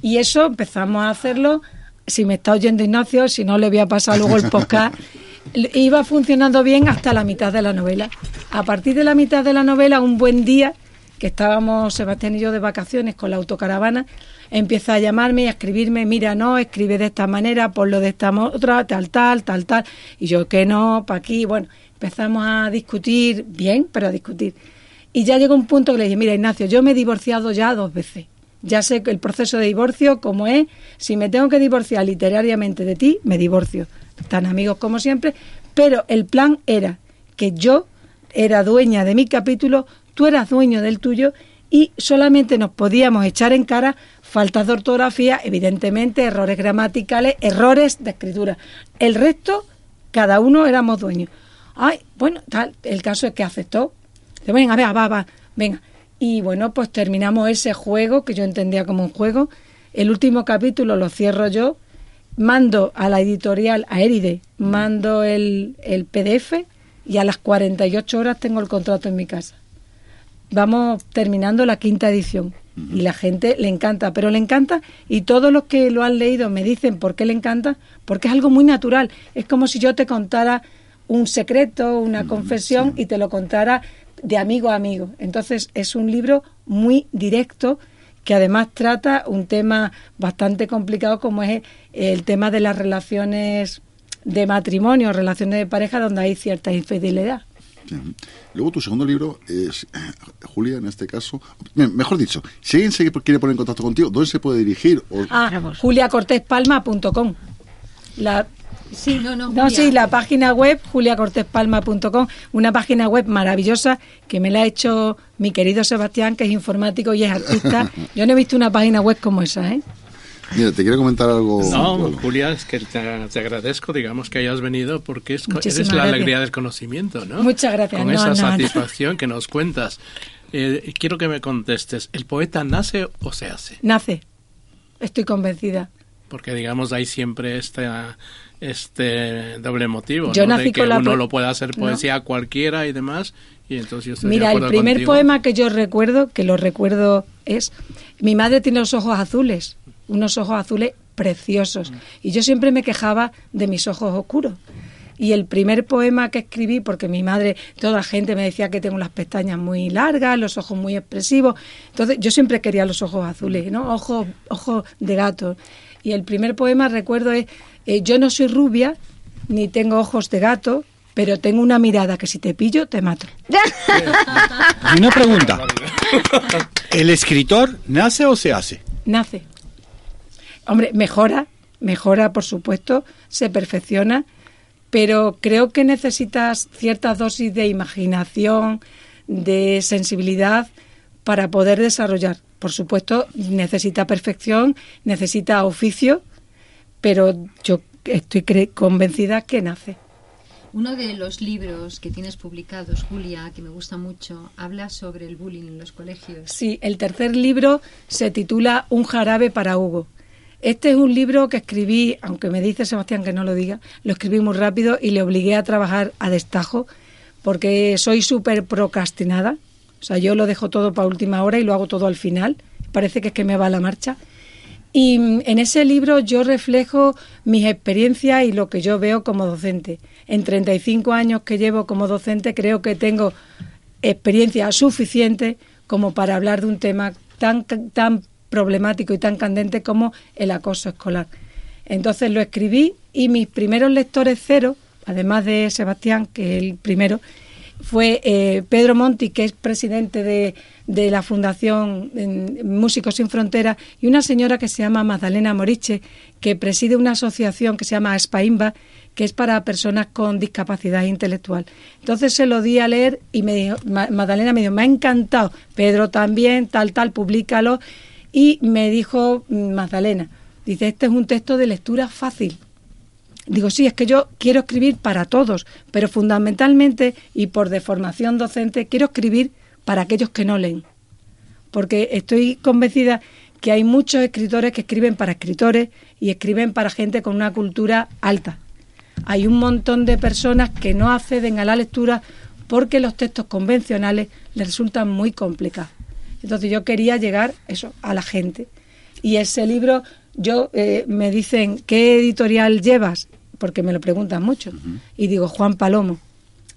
Y eso empezamos a hacerlo, si me está oyendo Ignacio, si no le voy a pasar luego el podcast, iba funcionando bien hasta la mitad de la novela. A partir de la mitad de la novela, un buen día, que estábamos Sebastián y yo de vacaciones con la autocaravana, empieza a llamarme y a escribirme, mira, no, escribe de esta manera, ponlo de esta otra, tal, tal, tal, tal. Y yo, que no, para aquí, bueno, empezamos a discutir, bien, pero a discutir. Y ya llegó un punto que le dije, mira, Ignacio, yo me he divorciado ya dos veces. Ya sé el proceso de divorcio, como es, si me tengo que divorciar literariamente de ti, me divorcio. Tan amigos como siempre, pero el plan era que yo era dueña de mi capítulo, tú eras dueño del tuyo y solamente nos podíamos echar en cara faltas de ortografía, evidentemente, errores gramaticales, errores de escritura. El resto, cada uno éramos dueños. Ay, bueno, tal, el caso es que aceptó. Venga, venga, va, va, venga. Y bueno, pues terminamos ese juego que yo entendía como un juego. El último capítulo lo cierro yo, mando a la editorial, a Eride, mando el, el PDF y a las 48 horas tengo el contrato en mi casa. Vamos terminando la quinta edición y la gente le encanta, pero le encanta y todos los que lo han leído me dicen por qué le encanta, porque es algo muy natural. Es como si yo te contara un secreto, una confesión y te lo contara de amigo a amigo. Entonces es un libro muy directo que además trata un tema bastante complicado como es el tema de las relaciones de matrimonio, relaciones de pareja donde hay cierta infidelidad. Luego tu segundo libro es, eh, Julia, en este caso, mejor dicho, si alguien se quiere poner en contacto contigo, ¿dónde se puede dirigir? Ah, juliacortespalma.com. La Sí, no, no. No, sí, la página web, juliacortespalma.com, una página web maravillosa que me la ha hecho mi querido Sebastián, que es informático y es artista. Yo no he visto una página web como esa, ¿eh? Mira, te quiero comentar algo. No, Julia, es que te, agradezco, digamos, que hayas venido porque es, eres la alegría del conocimiento, ¿no? Muchas gracias. Con esa satisfacción que nos cuentas. Eh, quiero que me contestes, ¿el poeta nace o se hace? Nace, estoy convencida. Porque, digamos, hay siempre este, este doble motivo, yo de que uno lo pueda hacer poesía cualquiera y demás. Y entonces Mira, el primer poema que yo recuerdo, que lo recuerdo, es Mi madre tiene los ojos azules unos ojos azules preciosos. Y yo siempre me quejaba de mis ojos oscuros. Y el primer poema que escribí, porque mi madre, toda gente me decía que tengo las pestañas muy largas, los ojos muy expresivos. Entonces yo siempre quería los ojos azules, ¿no? Ojos, ojos de gato. Y el primer poema, recuerdo, es eh, Yo no soy rubia, ni tengo ojos de gato, pero tengo una mirada que si te pillo, te mato. Y una pregunta. ¿El escritor nace o se hace? Nace. Hombre, mejora, mejora, por supuesto, se perfecciona pero creo que necesitas cierta dosis de imaginación, de sensibilidad para poder desarrollar. Por supuesto, necesita perfección, necesita oficio, pero yo estoy convencida que nace. Uno de los libros que tienes publicados, Julia, que me gusta mucho, habla sobre el bullying en los colegios. Sí, el tercer libro se titula Un jarabe para Hugo. Este es un libro que escribí, aunque me dice Sebastián que no lo diga, lo escribí muy rápido y le obligué a trabajar a destajo porque soy súper procrastinada. O sea, yo lo dejo todo para última hora y lo hago todo al final. Parece que es que me va la marcha. Y mm, en ese libro yo reflejo mis experiencias y lo que yo veo como docente. En 35 años que llevo como docente creo que tengo experiencia suficiente como para hablar de un tema tan, tan problemático y tan candente como el acoso escolar. Entonces lo escribí y mis primeros lectores cero, además de Sebastián, que es el primero, fue eh, Pedro Monti, que es presidente de, de la Fundación Músicos Sin Fronteras, y una señora que se llama Magdalena Moriche, que preside una asociación que se llama Aspaimba, que es para personas con discapacidad intelectual. Entonces se lo di a leer y me dijo, Magdalena me dijo, me ha encantado, Pedro también, tal, tal, públicalo. Y me dijo Magdalena, dice, este es un texto de lectura fácil. Digo, sí, es que yo quiero escribir para todos, pero fundamentalmente y por deformación docente quiero escribir para aquellos que no leen. Porque estoy convencida que hay muchos escritores que escriben para escritores y escriben para gente con una cultura alta. Hay un montón de personas que no acceden a la lectura porque los textos convencionales les resultan muy complicados. Entonces yo quería llegar eso a la gente. Y ese libro, yo eh, me dicen, ¿qué editorial llevas? Porque me lo preguntan mucho. Y digo, Juan Palomo.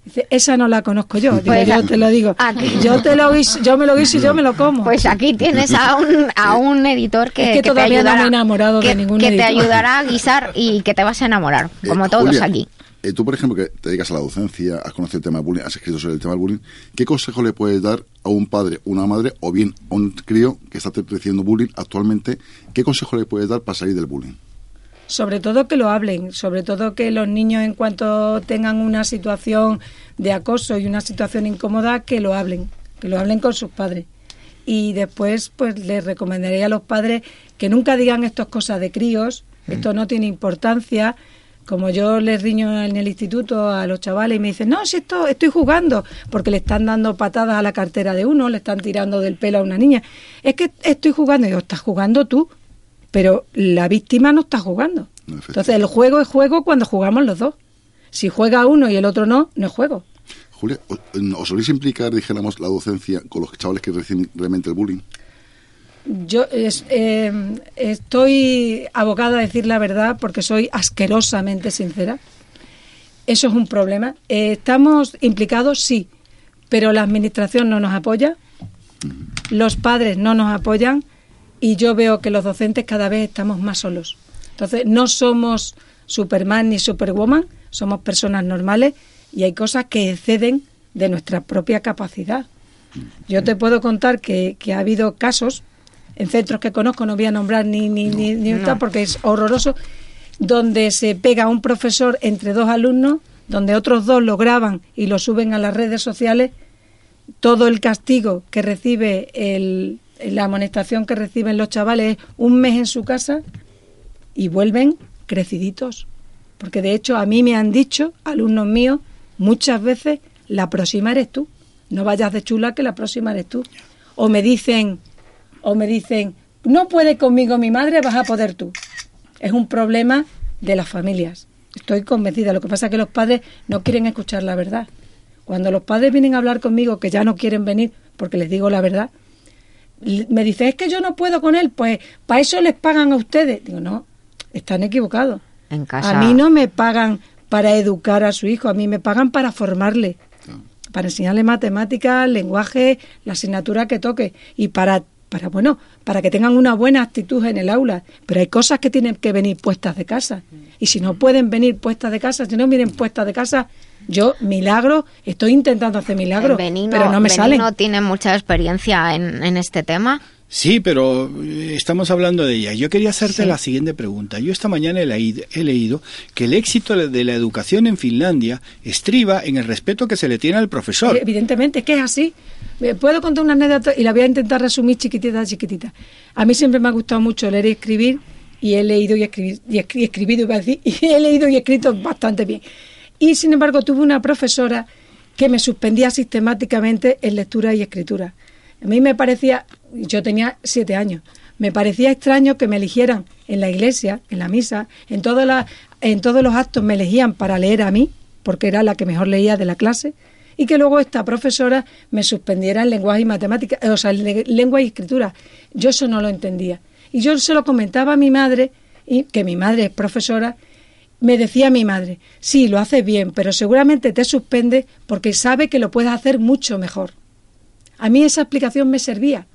Dice, esa no la conozco yo. Pues yo te lo digo. Yo te lo yo me lo guiso y yo me lo como. Pues aquí tienes a un, a un editor que, que, todavía te ayudará, no me he enamorado de ningún que editor. te ayudará a guisar y que te vas a enamorar, eh, como todos aquí. Eh, tú, por ejemplo, que te dedicas a la docencia, has conocido el tema del bullying, has escrito sobre el tema del bullying, ¿qué consejo le puedes dar a un padre, una madre o bien a un crío que está recibiendo bullying actualmente? ¿Qué consejo le puedes dar para salir del bullying? Sobre todo que lo hablen, sobre todo que los niños en cuanto tengan una situación de acoso y una situación incómoda, que lo hablen, que lo hablen con sus padres. Y después, pues les recomendaría a los padres que nunca digan estas cosas de críos, esto no tiene importancia, como yo les riño en el instituto a los chavales y me dicen, no, si esto estoy jugando, porque le están dando patadas a la cartera de uno, le están tirando del pelo a una niña. Es que estoy jugando. Y yo, estás jugando tú, pero la víctima no está jugando. Entonces, el juego es juego cuando jugamos los dos. Si juega uno y el otro no, no es juego. Julia, ¿os solís implicar, dijéramos, la docencia con los chavales que reciben realmente el bullying? Yo eh, estoy abogada a decir la verdad porque soy asquerosamente sincera. Eso es un problema. Eh, ¿Estamos implicados? Sí, pero la administración no nos apoya, los padres no nos apoyan y yo veo que los docentes cada vez estamos más solos. Entonces, no somos Superman ni Superwoman, somos personas normales y hay cosas que exceden de nuestra propia capacidad. Yo te puedo contar que, que ha habido casos en centros que conozco, no voy a nombrar ni, ni, ni, porque es horroroso, donde se pega un profesor entre dos alumnos, donde otros dos lo graban y lo suben a las redes sociales, todo el castigo que recibe, el, la amonestación que reciben los chavales es un mes en su casa y vuelven creciditos. Porque de hecho a mí me han dicho, alumnos míos, muchas veces, la próxima eres tú. No vayas de chula que la próxima eres tú. O me dicen, o me dicen, no puede conmigo mi madre, vas a poder tú. Es un problema de las familias. Estoy convencida. Lo que pasa es que los padres no quieren escuchar la verdad. Cuando los padres vienen a hablar conmigo, que ya no quieren venir porque les digo la verdad, me dice, es que yo no puedo con él, pues para eso les pagan a ustedes. Digo, no, están equivocados. En casa. A mí no me pagan para educar a su hijo, a mí me pagan para formarle, para enseñarle matemáticas, lenguaje, la asignatura que toque y para para bueno, para que tengan una buena actitud en el aula, pero hay cosas que tienen que venir puestas de casa. Y si no pueden venir puestas de casa, si no vienen puestas de casa, yo, milagro, estoy intentando hacer milagro, pero no me sale. no tiene mucha experiencia en, en este tema. Sí, pero eh, estamos hablando de ella. Yo quería hacerte la siguiente pregunta. Yo esta mañana he leído, he leído, que el éxito de la educación en Finlandia estriba en el respeto que se le tiene al profesor. Evidentemente, es que es así. Puedo contar una anécdota y la voy a intentar resumir chiquitita, chiquitita. A mí siempre me ha gustado mucho leer y escribir y he leído y, y, escribido, decir, y he leído y escrito bastante bien. Y sin embargo tuve una profesora que me suspendía sistemáticamente en lectura y escritura. A mí me parecía, yo tenía siete años, me parecía extraño que me eligieran en la iglesia, en la misa, en, en todos los actos me elegían para leer a mí, porque era la que mejor leía de la clase, y que luego esta profesora me suspendiera en lenguaje y matemáticas, o sea, en lengua y escritura. Yo eso no lo entendía. Y yo se lo comentaba a mi madre, y que mi madre es profesora, me decía mi madre, sí, lo haces bien, pero seguramente te suspende porque sabe que lo puedes hacer mucho mejor. A mí esa explicación me servía.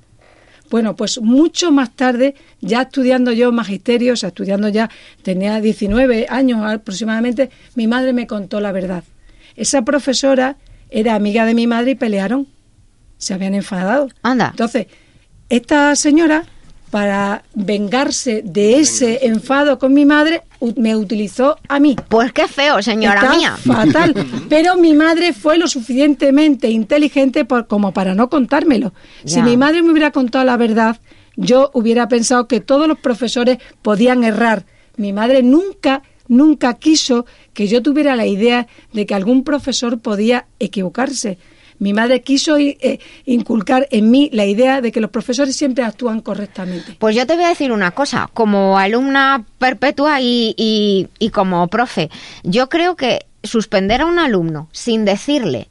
Bueno, pues mucho más tarde, ya estudiando yo magisterio, o sea, estudiando ya, tenía 19 años aproximadamente, mi madre me contó la verdad. Esa profesora era amiga de mi madre y pelearon. Se habían enfadado. Anda. Entonces, esta señora para vengarse de ese enfado con mi madre, me utilizó a mí. Pues qué feo, señora mía. Fatal. Pero mi madre fue lo suficientemente inteligente por, como para no contármelo. Si mi madre me hubiera contado la verdad, yo hubiera pensado que todos los profesores podían errar. Mi madre nunca, nunca quiso que yo tuviera la idea de que algún profesor podía equivocarse mi madre quiso eh, inculcar en mí la idea de que los profesores siempre actúan correctamente. Pues yo te voy a decir una cosa, como alumna perpetua y, y como profe, yo creo que suspender a un alumno sin decirle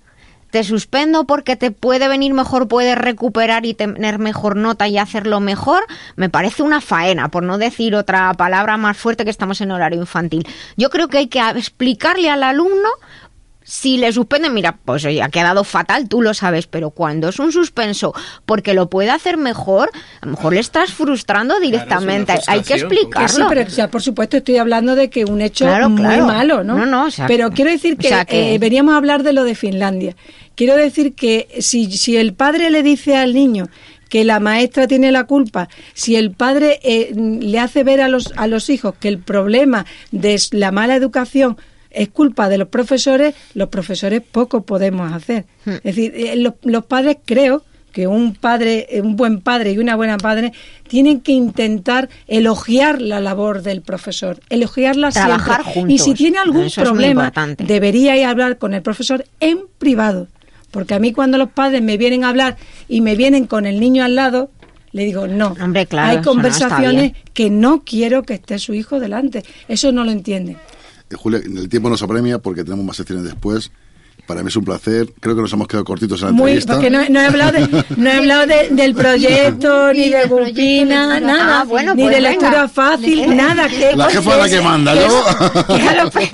te suspendo porque te puede venir mejor, puedes recuperar y tener mejor nota y hacerlo mejor, me parece una faena, por no decir otra palabra más fuerte que estamos en horario infantil. Yo creo que hay que explicarle al alumno si le suspenden, mira, pues oye, ha quedado fatal, tú lo sabes, pero cuando es un suspenso porque lo puede hacer mejor, a lo mejor le estás frustrando directamente. Hay que explicarlo. sí, pero ya, por supuesto estoy hablando de que un hecho muy malo, ¿no? No, no, pero quiero decir que, eh, veníamos a hablar de lo de Finlandia. Quiero decir que si, si el padre le dice al niño que la maestra tiene la culpa, si el padre eh, le hace ver a los, a los hijos que el problema de la mala educación es culpa de los profesores, los profesores poco podemos hacer. Hmm. Es decir, eh, los, padres creo que un padre, un buen padre y una buena padre tienen que intentar elogiar la labor del profesor, elogiarla Trabajar siempre. Y si tiene algún problema, debería ir a hablar con el profesor en privado. Porque a mí cuando los padres me vienen a hablar y me vienen con el niño al lado, le digo, no, Hombre, claro, hay conversaciones que no quiero que esté su hijo delante. Eso no lo entiende. Julia, el tiempo nos apremia porque tenemos más secciones después. Para mí es un placer. Creo que nos hemos quedado cortitos en la Muy, entrevista. Porque no, he hablado, no he hablado del proyecto, ni de Gulpina, nada. Ah, bueno, ni pues de lectura fácil, nada. Que, la jefa es la que manda, ¿no?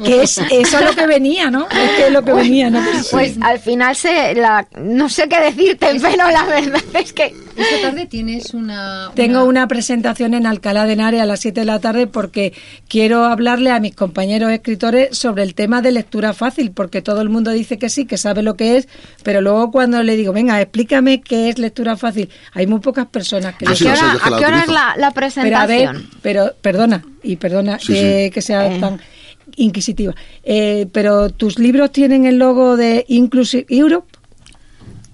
Que, es, eso es lo que venía, ¿no? Es que es lo que pues, venía, ¿no? Pues al final se, la, no sé qué decirte, pero la verdad es que... Esta tarde tienes una, Tengo una presentación en Alcalá de Henares a las 7 de la tarde porque quiero hablarle a mis compañeros escritores sobre el tema de lectura fácil, porque todo el mundo dice que que sí, que sabe lo que es, pero luego cuando le digo, venga, explícame qué es lectura fácil, hay muy pocas personas que... ¿A, qué hora, ¿a qué hora es la, presentación? Pero, perdona, y perdona que sea eh. tan inquisitiva, eh, pero tus libros tienen el logo de Inclusive Europe.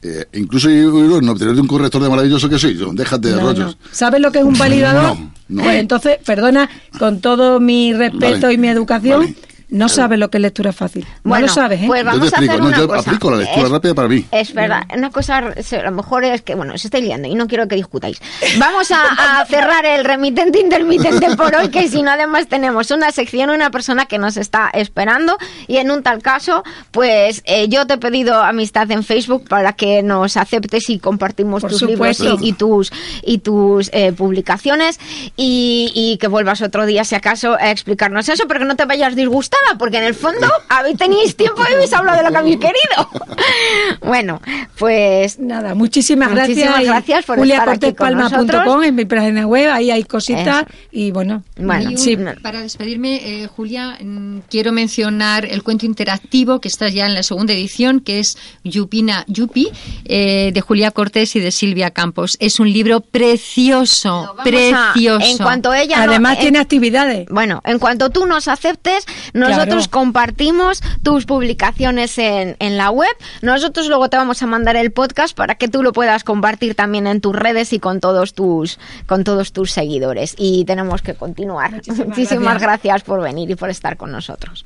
Eh, incluso yo no tener un corrector de maravilloso que soy, déjate de rollos. ¿Sabes lo que es un validador? No, Pues entonces, perdona, con todo mi respeto y mi educación, no sabes lo que es lectura fácil. no Bueno, lo sabes, ¿eh? pues vamos yo te a hacer no, una yo cosa. aplico la lectura Es- rápida para mí. Es verdad, una cosa, a lo mejor es que, bueno, se estoy liando y no quiero que discutáis. Vamos a, a cerrar el remitente intermitente por hoy, que si no, además tenemos una sección, una persona que nos está esperando y en un tal caso, pues eh, yo te he pedido amistad en Facebook para que nos aceptes y compartimos Por tus supuesto. libros y, y tus y tus eh, publicaciones y, y que vuelvas otro día si acaso a explicarnos eso, pero que no te vayas porque en el fondo habéis tenéis tiempo y habéis hablado de lo que habéis querido. bueno, pues nada, muchísimas gracias. Muchísimas gracias por estar aquí con juliacortezpalma.com nosotros. en mi página web, ahí hay cositas Eso. y bueno, Bueno, Y un- sí. Para despedirme, eh, Julia, mm, quiero mencionar el cuento interactivo que está ya en la segunda edición, que es Yupina Yupi, eh, de Julia Cortés y de Silvia Campos. Es un libro precioso, a- precioso. en cuanto ella no- Además en- tiene actividades. Bueno, en cuanto tú nos aceptes, nosotros Claro. compartimos tus publicaciones en, en la web. Nosotros luego te vamos a mandar el podcast para que tú lo puedas compartir también en tus redes y con todos tus con todos tus seguidores. Y tenemos que continuar. Muchísimas Muchísimas gracias. gracias por venir y por estar con nosotros.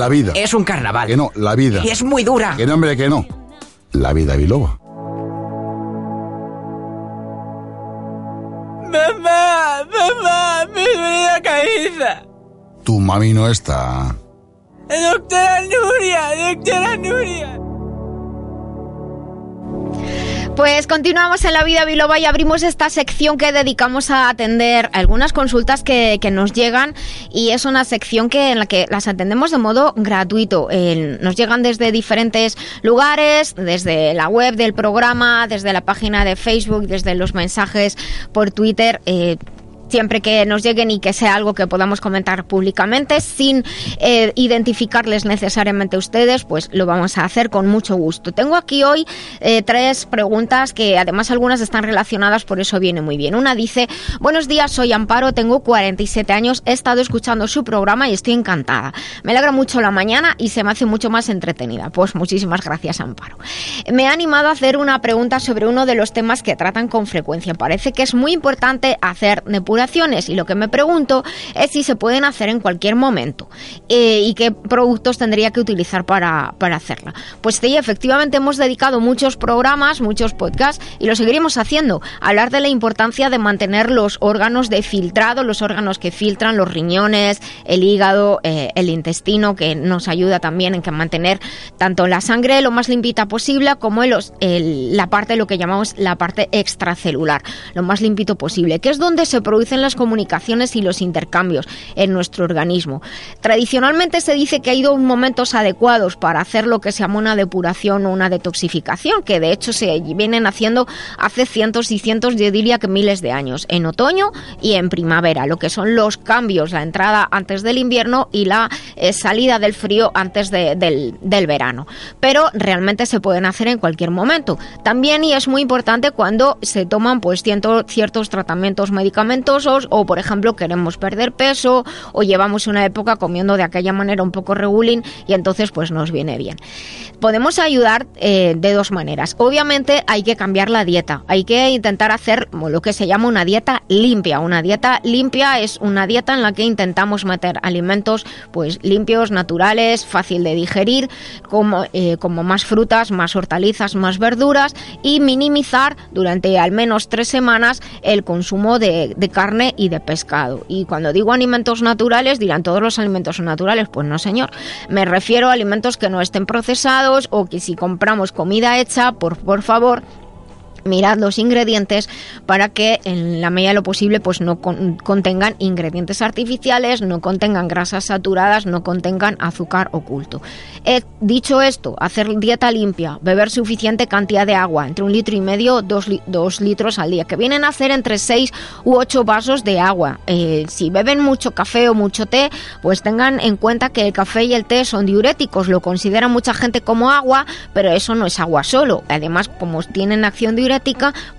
La vida. Es un carnaval. Que no, la vida. Y es muy dura. Que no, hombre, que no. La vida biloba. Mamá, mamá, me duele la cabeza. Tu mami no está. Continuamos en la vida biloba y abrimos esta sección que dedicamos a atender algunas consultas que, que nos llegan y es una sección que en la que las atendemos de modo gratuito. Nos llegan desde diferentes lugares, desde la web del programa, desde la página de Facebook, desde los mensajes por Twitter. eh, siempre que nos lleguen y que sea algo que podamos comentar públicamente sin eh, identificarles necesariamente ustedes, pues lo vamos a hacer con mucho gusto. Tengo aquí hoy eh, tres preguntas que además algunas están relacionadas, por eso viene muy bien. Una dice, buenos días, soy Amparo, tengo 47 años, he estado escuchando su programa y estoy encantada. Me alegra mucho la mañana y se me hace mucho más entretenida. Pues muchísimas gracias, Amparo. Me ha animado a hacer una pregunta sobre uno de los temas que tratan con frecuencia. Parece que es muy importante hacer y lo que me pregunto es si se pueden hacer en cualquier momento eh, y qué productos tendría que utilizar para, para hacerla. Pues sí, efectivamente hemos dedicado muchos programas, muchos podcasts y lo seguiremos haciendo. Hablar de la importancia de mantener los órganos de filtrado, los órganos que filtran, los riñones, el hígado, eh, el intestino, que nos ayuda también en que mantener tanto la sangre lo más limpita posible como el, la parte, lo que llamamos la parte extracelular, lo más limpito posible, que es donde se producen las comunicaciones y los intercambios en nuestro organismo. Tradicionalmente se dice que hay dos momentos adecuados para hacer lo que se llama una depuración o una detoxificación, que de hecho se vienen haciendo hace cientos y cientos, yo diría que miles de años, en otoño y en primavera, lo que son los cambios, la entrada antes del invierno y la eh, salida del frío antes de, del, del verano. Pero realmente se pueden hacer en cualquier momento. También, y es muy importante, cuando se toman pues ciertos tratamientos medicamentosos o, por ejemplo, queremos perder peso o llevamos una época comiendo de aquella manera un poco regulín y entonces pues nos viene bien. Podemos ayudar eh, de dos maneras. Obviamente hay que cambiar la dieta, hay que intentar hacer lo que se llama una dieta limpia. Una dieta limpia es una dieta en la que intentamos meter alimentos pues limpios, naturales, fácil de digerir, como, eh, como más frutas, más hortalizas, más verduras y minimizar durante al menos tres semanas el consumo de, de carne y de pescado. Y cuando digo alimentos naturales, dirán todos los alimentos son naturales. Pues no, señor. Me refiero a alimentos que no estén procesados o que si compramos comida hecha, por, por favor, mirad los ingredientes para que en la medida de lo posible pues no con- contengan ingredientes artificiales, no contengan grasas saturadas, no contengan azúcar oculto. He dicho esto, hacer dieta limpia, beber suficiente cantidad de agua, entre un litro y medio, dos, dos litros al día, que vienen a hacer entre 6 u 8 vasos de agua. Eh, si beben mucho café o mucho té, pues tengan en cuenta que el café y el té son diuréticos, lo considera mucha gente como agua, pero eso no es agua solo. Además, como tienen acción diurética,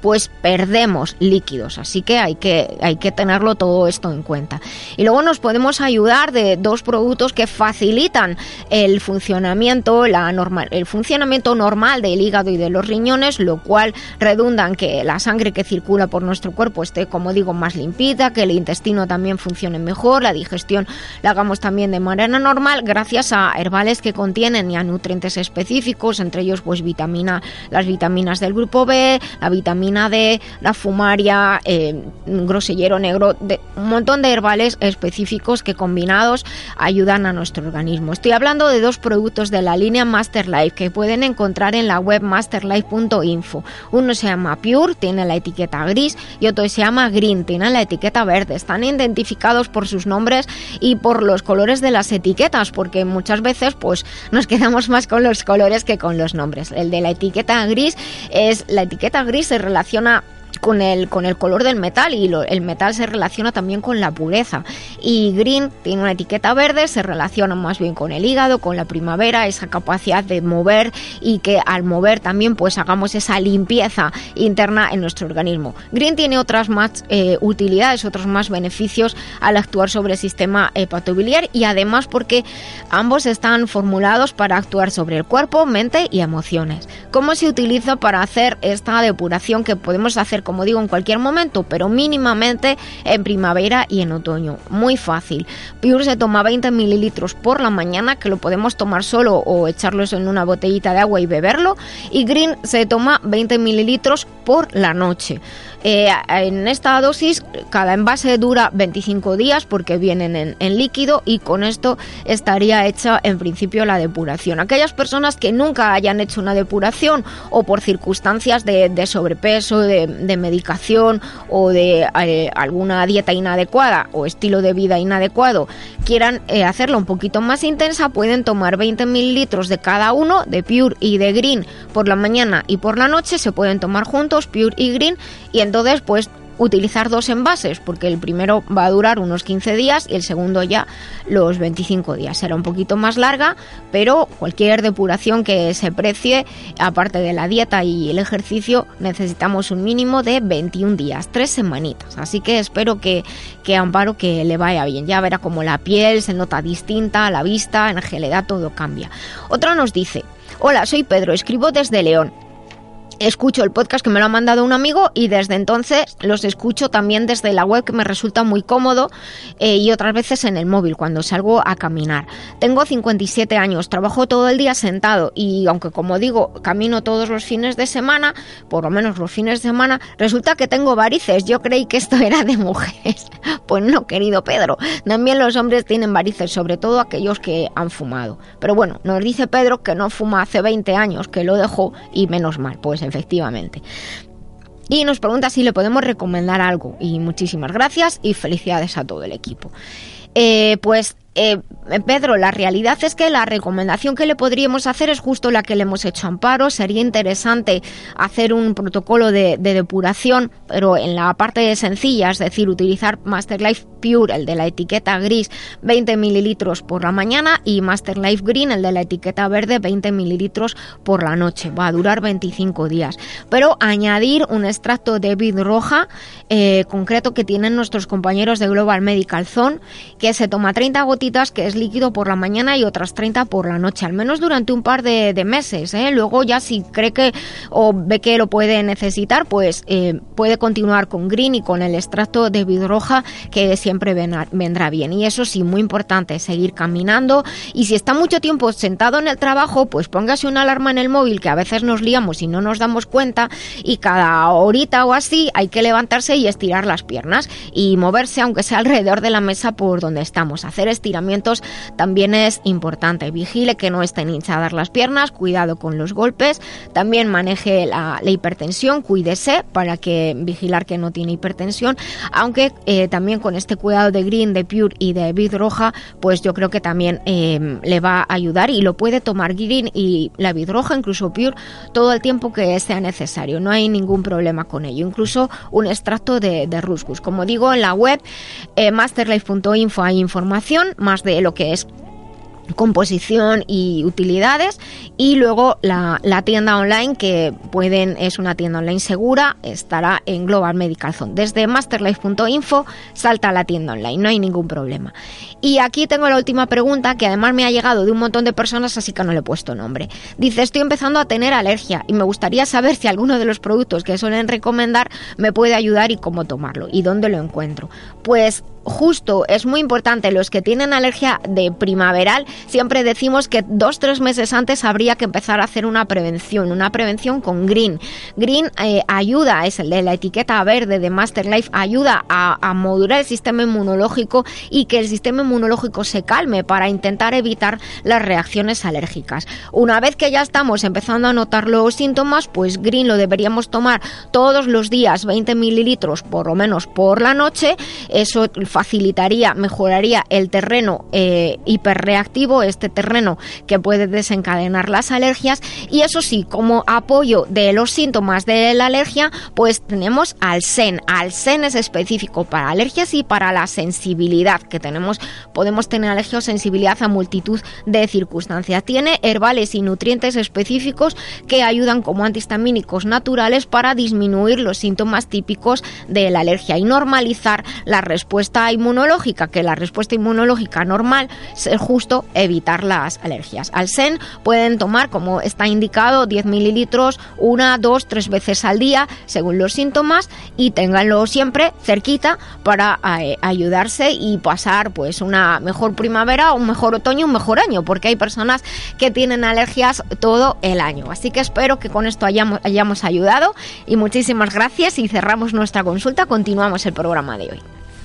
pues perdemos líquidos, así que hay que hay que tenerlo todo esto en cuenta. Y luego nos podemos ayudar de dos productos que facilitan el funcionamiento, la normal, el funcionamiento normal del hígado y de los riñones, lo cual redunda en que la sangre que circula por nuestro cuerpo esté, como digo, más limpita, que el intestino también funcione mejor, la digestión la hagamos también de manera normal, gracias a herbales que contienen ya nutrientes específicos, entre ellos pues vitamina, las vitaminas del grupo B, la vitamina D, la fumaria, eh, grosellero negro, de, un montón de herbales específicos que combinados ayudan a nuestro organismo. Estoy hablando de dos productos de la línea Master Life que pueden encontrar en la web masterlife.info. Uno se llama Pure, tiene la etiqueta gris, y otro se llama Green, tiene la etiqueta verde. Están identificados por sus nombres y por los colores de las etiquetas, porque muchas veces pues nos quedamos más con los colores que con los nombres. El de la etiqueta gris es la etiqueta gris se relaciona con el, con el color del metal y el metal se relaciona también con la pureza. Y green tiene una etiqueta verde, se relaciona más bien con el hígado, con la primavera, esa capacidad de mover y que al mover también pues hagamos esa limpieza interna en nuestro organismo. Green tiene otras más eh, utilidades, otros más beneficios al actuar sobre el sistema hepatobiliar y además porque ambos están formulados para actuar sobre el cuerpo, mente y emociones. ¿Cómo se utiliza para hacer esta depuración que podemos hacer, como digo, en cualquier momento, pero mínimamente en primavera y en otoño? Muy fácil. Pure se toma 20 mililitros por la mañana, que lo podemos tomar solo o echarlos en una botellita de agua y beberlo. Y Green se toma 20 mililitros por la noche. Eh, en esta dosis cada envase dura 25 días porque vienen en, en líquido y con esto estaría hecha en principio la depuración. Aquellas personas que nunca hayan hecho una depuración o por circunstancias de, sobrepeso, de, medicación o de eh, alguna dieta inadecuada o estilo de vida inadecuado quieran eh, hacerla un poquito más intensa, pueden tomar 20 mililitros de cada uno, de Pure y de Green, por la mañana y por la noche, se pueden tomar juntos, Pure y Green, y entonces pues utilizar dos envases, porque el primero va a durar unos 15 días y el segundo ya los 25 días. Será un poquito más larga, pero cualquier depuración que se precie, aparte de la dieta y el ejercicio, necesitamos un mínimo de 21 días, tres semanitas. Así que espero que, que Amparo que le vaya bien. Ya verá como la piel se nota distinta, la vista, en general todo cambia. Otra nos dice, hola, soy Pedro, escribo desde León escucho el podcast que me lo ha mandado un amigo y desde entonces los escucho también desde la web que me resulta muy cómodo eh, y otras veces en el móvil cuando salgo a caminar. Tengo 57 años, trabajo todo el día sentado y aunque como digo camino todos los fines de semana, por lo menos los fines de semana, resulta que tengo varices. Yo creí que esto era de mujeres. Pues no, querido Pedro. También los hombres tienen varices, sobre todo aquellos que han fumado. Pero bueno, nos dice Pedro que no fuma hace 20 años, que lo dejó y menos mal, pues efectivamente. Y nos pregunta si le podemos recomendar algo. Y muchísimas gracias y felicidades a todo el equipo. Eh, pues eh, Pedro, la realidad es que la recomendación que le podríamos hacer es justo la que le hemos hecho Amparo. Sería interesante hacer un protocolo de, de depuración, pero en la parte sencilla, es decir, utilizar Master Life Pure, el de la etiqueta gris, 20 mililitros por la mañana y Master Life Green, el de la etiqueta verde, 20 mililitros por la noche. Va a durar 25 días. Pero añadir un extracto de vid roja eh, concreto que tienen nuestros compañeros de Global Medical Zone, que se toma 30 que es líquido por la mañana y otras 30 por la noche, al menos durante un par de, meses. ¿eh? Luego ya si cree que o ve que lo puede necesitar, pues eh, puede continuar con Green y con el extracto de vid roja, que siempre vendrá, bien. Y eso sí, muy importante, seguir caminando. Y si está mucho tiempo sentado en el trabajo, pues póngase una alarma en el móvil, que a veces nos liamos y no nos damos cuenta, y cada horita o así hay que levantarse y estirar las piernas y moverse, aunque sea alrededor de la mesa por donde estamos. Hacer estiramientos también es importante. Vigile que no estén hinchadas las piernas, cuidado con los golpes. También maneje la, hipertensión, cuídese para que vigilar que no tiene hipertensión, aunque eh, también con este cuidado de green, de pure y de vid roja, pues yo creo que también eh, le va a ayudar y lo puede tomar green y la vid roja, incluso pure, todo el tiempo que sea necesario. No hay ningún problema con ello. Incluso un extracto de, de ruscus. Como digo, en la web eh, masterlife.info hay información más de lo que es composición y utilidades. Y luego la, tienda online que pueden es una tienda online segura estará en Global Medical Zone. Desde masterlife.info salta a la tienda online no hay ningún problema. Y aquí tengo la última pregunta que además me ha llegado de un montón de personas así que no le he puesto nombre. Dice estoy empezando a tener alergia y me gustaría saber si alguno de los productos que suelen recomendar me puede ayudar y cómo tomarlo y dónde lo encuentro pues justo es muy importante los que tienen alergia de primaveral siempre decimos que dos tres meses antes habría que empezar a hacer una prevención una prevención con green. Green eh, ayuda es el de la etiqueta verde de Master Life ayuda a, a, modular el sistema inmunológico y que el sistema inmunológico se calme para intentar evitar las reacciones alérgicas. Una vez que ya estamos empezando a notar los síntomas pues green lo deberíamos tomar todos los días 20 mililitros por lo menos por la noche. Eso facilitaría, mejoraría el terreno eh, hiperreactivo, este terreno que puede desencadenar las alergias. Y eso sí, como apoyo de los síntomas de la alergia, pues tenemos al SEN. Al SEN es específico para alergias y para la sensibilidad que tenemos. Podemos tener alergia o sensibilidad a multitud de circunstancias. Tiene herbales y nutrientes específicos que ayudan como antihistamínicos naturales para disminuir los síntomas típicos de la alergia y normalizar la respuesta inmunológica, que la respuesta inmunológica normal es justo evitar las alergias. Al SEN pueden tomar, como está indicado, 10 mililitros una, dos, tres veces al día, según los síntomas, y ténganlo siempre cerquita para eh, ayudarse y pasar pues una mejor primavera, un mejor otoño, un mejor año, porque hay personas que tienen alergias todo el año. Así que espero que con esto hayamos, hayamos ayudado y muchísimas gracias y cerramos nuestra consulta. Continuamos el programa de hoy.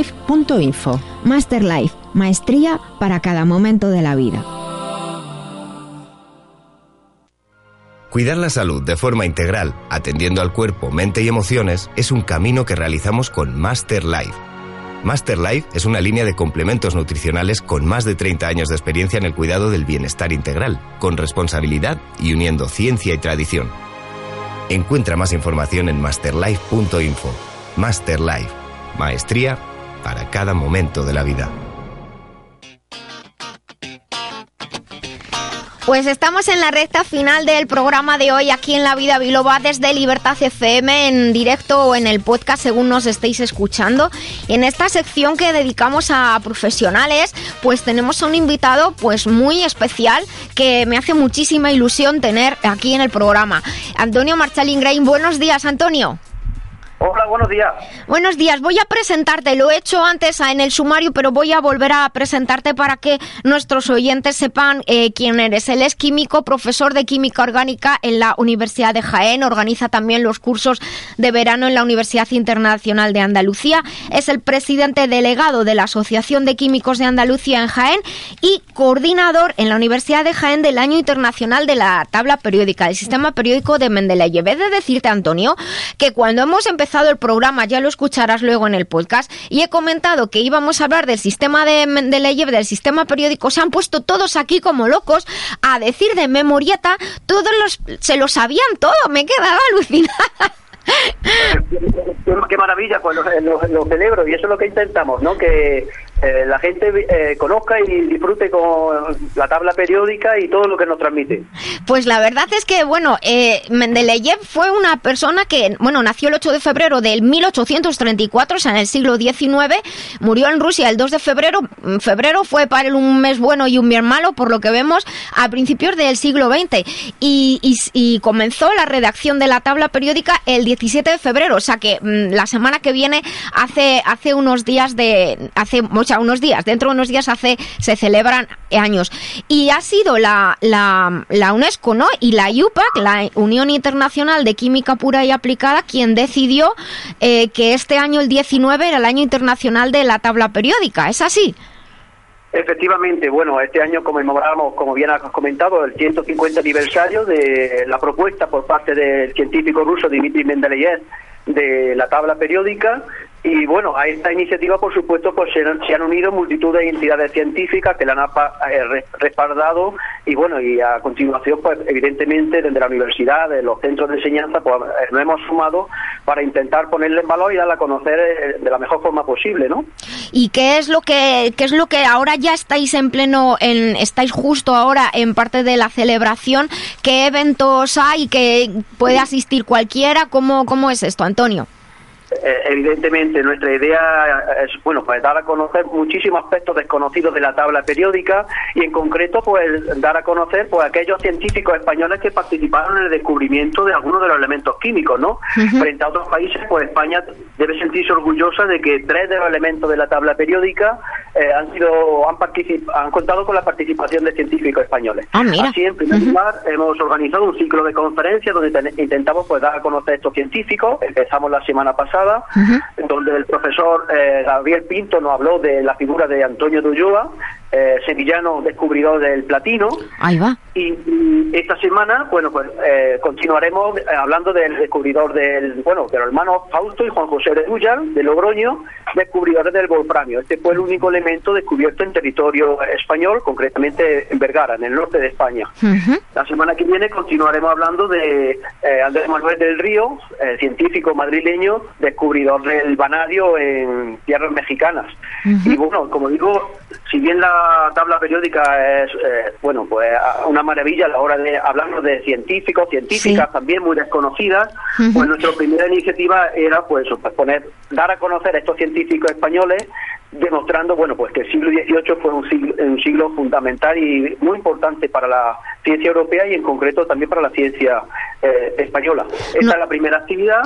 masterlife.info. Masterlife, maestría para cada momento de la vida. Cuidar la salud de forma integral, atendiendo al cuerpo, mente y emociones, es un camino que realizamos con Master Life. Master Life es una línea de complementos nutricionales con más de 30 años de experiencia en el cuidado del bienestar integral, con responsabilidad y uniendo ciencia y tradición. Encuentra más información en masterlife.info. Master Life, maestría para cada momento de la vida. Pues estamos en la recta final del programa de hoy aquí en La Vida Biloba desde Libertad FM en directo o en el podcast según nos estéis escuchando. En esta sección que dedicamos a profesionales, pues tenemos a un invitado pues muy especial que me hace muchísima ilusión tener aquí en el programa. Antonio Marchalin Grain, buenos días Antonio. Hola, buenos días. Buenos días, voy a presentarte, lo he hecho antes en el sumario, pero voy a volver a presentarte para que nuestros oyentes sepan eh, quién eres. Él es químico, profesor de química orgánica en la Universidad de Jaén, organiza también los cursos de verano en la Universidad Internacional de Andalucía, es el presidente delegado de la Asociación de Químicos de Andalucía en Jaén y coordinador en la Universidad de Jaén del Año Internacional de la Tabla Periódica, el Sistema Periódico de Mendeleev. He de decirte, Antonio, que cuando hemos empezado el programa, ya lo escucharás luego en el podcast, y he comentado que íbamos a hablar del sistema de Mendeleev, del sistema periódico, se han puesto todos aquí como locos a decir de memorieta, todos los, se lo sabían todo, me he quedado alucinada. Qué, maravilla, pues lo celebro y eso es lo que intentamos, ¿no? Que eh, la gente eh, conozca y disfrute con la tabla periódica y todo lo que nos transmite. Pues la verdad es que, bueno, eh, Mendeleev fue una persona que, bueno, nació el 8 de febrero del 1834, o sea, en el siglo XIX, murió en Rusia el 2 de febrero. Mm, Febrero fue para él un mes bueno y un mes malo, por lo que vemos, a principios del siglo XX. Y, y- y comenzó la redacción de la tabla periódica el 17 de febrero, o sea que mm, la semana que viene, hace, hace unos días de, hace, sea, unos días, dentro de unos días hace, se celebran años. Y ha sido la, la, la UNESCO, ¿no? Y la IUPAC, la Unión Internacional de Química Pura y Aplicada, quien decidió eh, que este año, el 19, era el año internacional de la tabla periódica. ¿Es así? Efectivamente, bueno, este año conmemoramos, como bien has comentado, el 150 aniversario de la propuesta por parte del científico ruso Dmitry Mendeleev de la tabla periódica y bueno, a esta iniciativa por supuesto pues se han, se han unido multitud de entidades científicas que la han eh, re- respaldado y bueno, y a continuación pues evidentemente desde la universidad, de los centros de enseñanza pues eh, nos hemos sumado para intentar ponerle en valor y darla a conocer eh, de la mejor forma posible, ¿no? ¿Y qué es lo que qué es lo que ahora ya estáis en pleno en estáis justo ahora en parte de la celebración? ¿Qué eventos hay que puede asistir cualquiera? ¿Cómo cómo es esto, Antonio? Eh, evidentemente nuestra idea es bueno pues dar a conocer muchísimos aspectos desconocidos de la tabla periódica y en concreto pues dar a conocer pues aquellos científicos españoles que participaron en el descubrimiento de algunos de los elementos químicos no frente a otros países pues España debe sentirse orgullosa de que tres de los elementos de la tabla periódica eh, han sido han han contado con la participación de científicos españoles. Ah, así en primer lugar hemos organizado un ciclo de conferencias donde ten- intentamos pues dar a conocer estos científicos. Empezamos la semana pasada donde el profesor eh, Gabriel Pinto nos habló de la figura de Antonio de Ulloa, eh, sevillano descubridor del platino. Ahí va. Y, y esta semana, bueno, pues eh, continuaremos eh, hablando del descubridor del, bueno, de los hermanos Fausto y Juan José de Dullar, de Logroño, descubridores del wolframio. Este fue el único elemento descubierto en territorio español, concretamente en Vergara, en el norte de España. La semana que viene continuaremos hablando de eh, Andrés Manuel del Río, científico madrileño, descubridor del vanadio en tierras mexicanas. Y bueno, como digo, si bien la tabla periódica es, eh, bueno, pues una maravilla a la hora de hablarnos de científicos, científicas también muy desconocidas, pues nuestra primera iniciativa era pues, pues poner, dar a conocer a estos científicos españoles demostrando bueno pues que el siglo XVIII fue un siglo, un siglo fundamental y muy importante para la ciencia europea y en concreto también para la ciencia eh, española. Esta es la primera actividad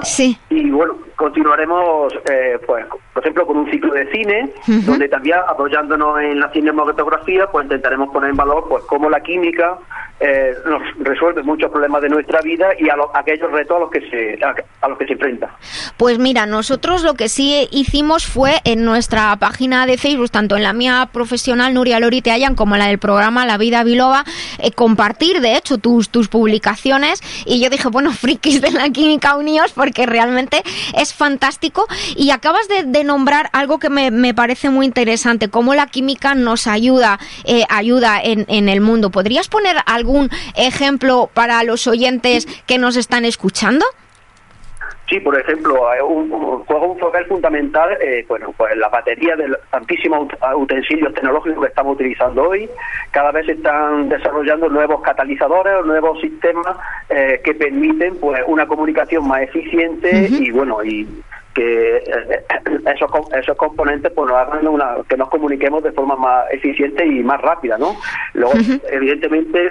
y bueno continuaremos eh, pues por ejemplo con un ciclo de cine Ujú. donde también apoyándonos en la cinematografía pues intentaremos poner en valor pues cómo la química eh, nos resuelve muchos problemas de nuestra vida y a lo- aquellos retos a los que se a, a los que se enfrenta. Pues mira, nosotros lo que sí hicimos fue en nuestra página de Facebook, tanto en la mía profesional Nuria Lori Te Hallan como en la del programa La Vida Biloba, eh, compartir de hecho tus, tus publicaciones y yo dije, bueno, frikis de la química unidos porque realmente es fantástico y acabas de, de nombrar algo que me, me parece muy interesante, cómo la química nos ayuda, eh, ayuda en, en el mundo. ¿Podrías poner algún ejemplo para los oyentes que nos están escuchando? Sí, por ejemplo, un, un- juega un papel fundamental, eh, bueno, pues la batería de los tantísimos ut- utensilios tecnológicos que estamos utilizando hoy. Cada vez se están desarrollando nuevos catalizadores o nuevos sistemas eh, que permiten, pues, una comunicación más eficiente y bueno y que eh, esos, esos componentes pues nos hagan una, que nos comuniquemos de forma más eficiente y más rápida, ¿no? Luego, evidentemente,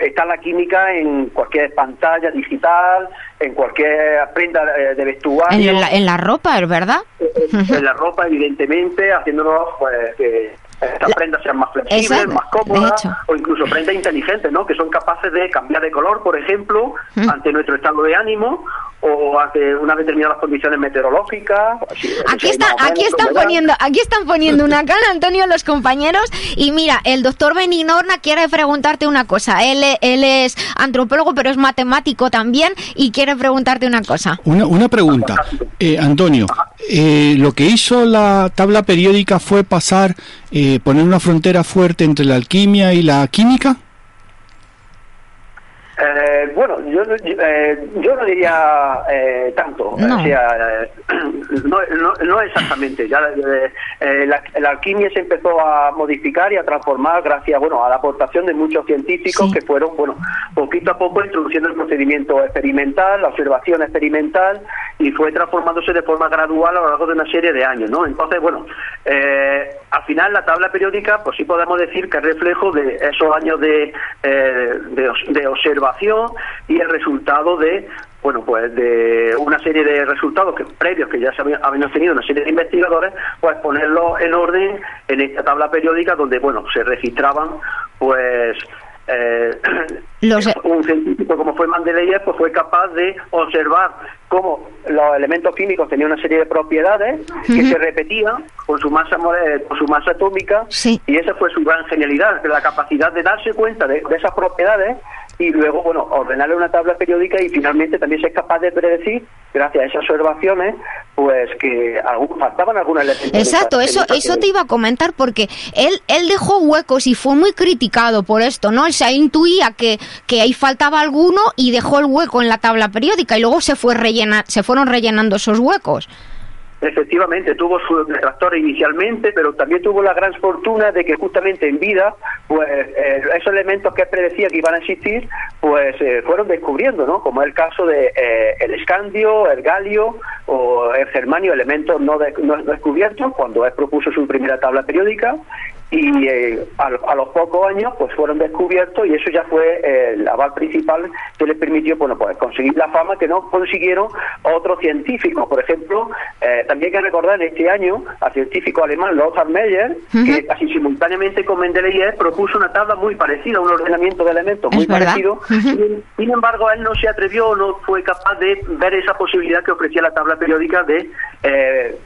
está la química en cualquier pantalla digital, en cualquier prenda eh, de vestuario, En la, en la ropa, ¿es verdad? en la ropa, evidentemente, haciéndonos pues, que estas prendas sean más flexibles, Exacto, más cómodas, o incluso prendas inteligentes, ¿no? Que son capaces de cambiar de color, por ejemplo, Mm. ante nuestro estado de ánimo o ante unas determinadas condiciones meteorológicas. así, Aquí menos, aquí están ¿verdad? poniendo, aquí están poniendo una cara, Antonio, los compañeros. Y mira, el doctor Benignorna quiere preguntarte una cosa. Él, e- él es antropólogo, pero es matemático también, y quiere preguntarte una cosa. Una, una pregunta, eh, Antonio. eh, lo que hizo la tabla periódica fue pasar, eh, poner una frontera fuerte entre la alquimia y la química. Eh, bueno, yo, eh, yo no diría eh, tanto, No. o sea, eh, no, no, no exactamente. Ya eh, eh, la, la alquimia se empezó a modificar y a transformar gracias, bueno, a la aportación de muchos científicos que fueron, bueno, poquito a poco introduciendo el procedimiento experimental, la observación experimental y fue transformándose de forma gradual a lo largo de una serie de años, ¿no? Entonces, bueno, eh, al final la tabla periódica, pues sí podemos decir que es reflejo de esos años de, eh, de observación y el resultado de bueno, pues de una serie de resultados que previos que ya se habían, habían tenido una serie de investigadores, pues ponerlos en orden en esta tabla periódica donde, bueno, se registraban, pues, eh, Los- un científico como fue Mendeleev pues fue capaz de observar cómo los elementos químicos tenían una serie de propiedades que se repetían con su masa con su masa atómica y esa fue su gran genialidad la capacidad de darse cuenta de, de esas propiedades y luego bueno ordenarle una tabla periódica y finalmente también ser capaz de predecir gracias a esas observaciones pues que algún- faltaban algunos elementos Exacto, eso, eso te iba a comentar porque él, él dejó huecos y fue muy criticado por esto, ¿no? Él se intuía que, que ahí faltaba alguno y dejó el hueco en la tabla periódica y luego se fue rellena, se fueron rellenando esos huecos. Efectivamente, tuvo su detractor inicialmente, pero también tuvo la gran fortuna de que justamente en vida, pues eh, esos elementos que predecía que iban a existir, pues eh, fueron descubriendo, ¿no? Como el caso de eh, el escandio, el galio o el germanio, elementos no, de- no descubiertos, cuando él propuso su primera tabla periódica y eh, a, a los pocos años pues fueron descubiertos y eso ya fue eh, el aval principal que les permitió bueno pues conseguir la fama que no consiguieron otros científicos. Por ejemplo eh, también hay que recordar en este año al científico alemán Lothar Meyer que casi simultáneamente con Mendeleev propuso una tabla muy parecida un ordenamiento de elementos muy parecido. Sin, sin embargo él no se atrevió no fue capaz de ver esa posibilidad que ofrecía la tabla periódica de eh,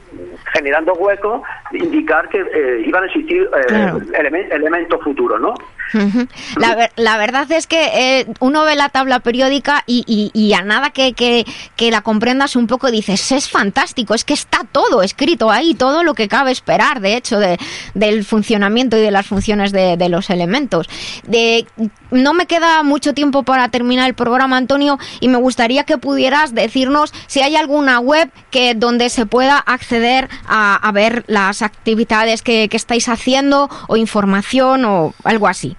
generando huecos indicar que eh, iban a existir eh, Claro. elemen- elementos futuros, ¿no? La, ver- la verdad es que eh, uno ve la tabla periódica y, a nada que, la comprendas un poco dices, es fantástico, es que está todo escrito ahí, todo lo que cabe esperar, de hecho, de- del funcionamiento y de las funciones de, los elementos. De, no me queda mucho tiempo para terminar el programa, Antonio, y me gustaría que pudieras decirnos si hay alguna web que donde se pueda acceder a, ver las actividades que estáis haciendo o información o algo así.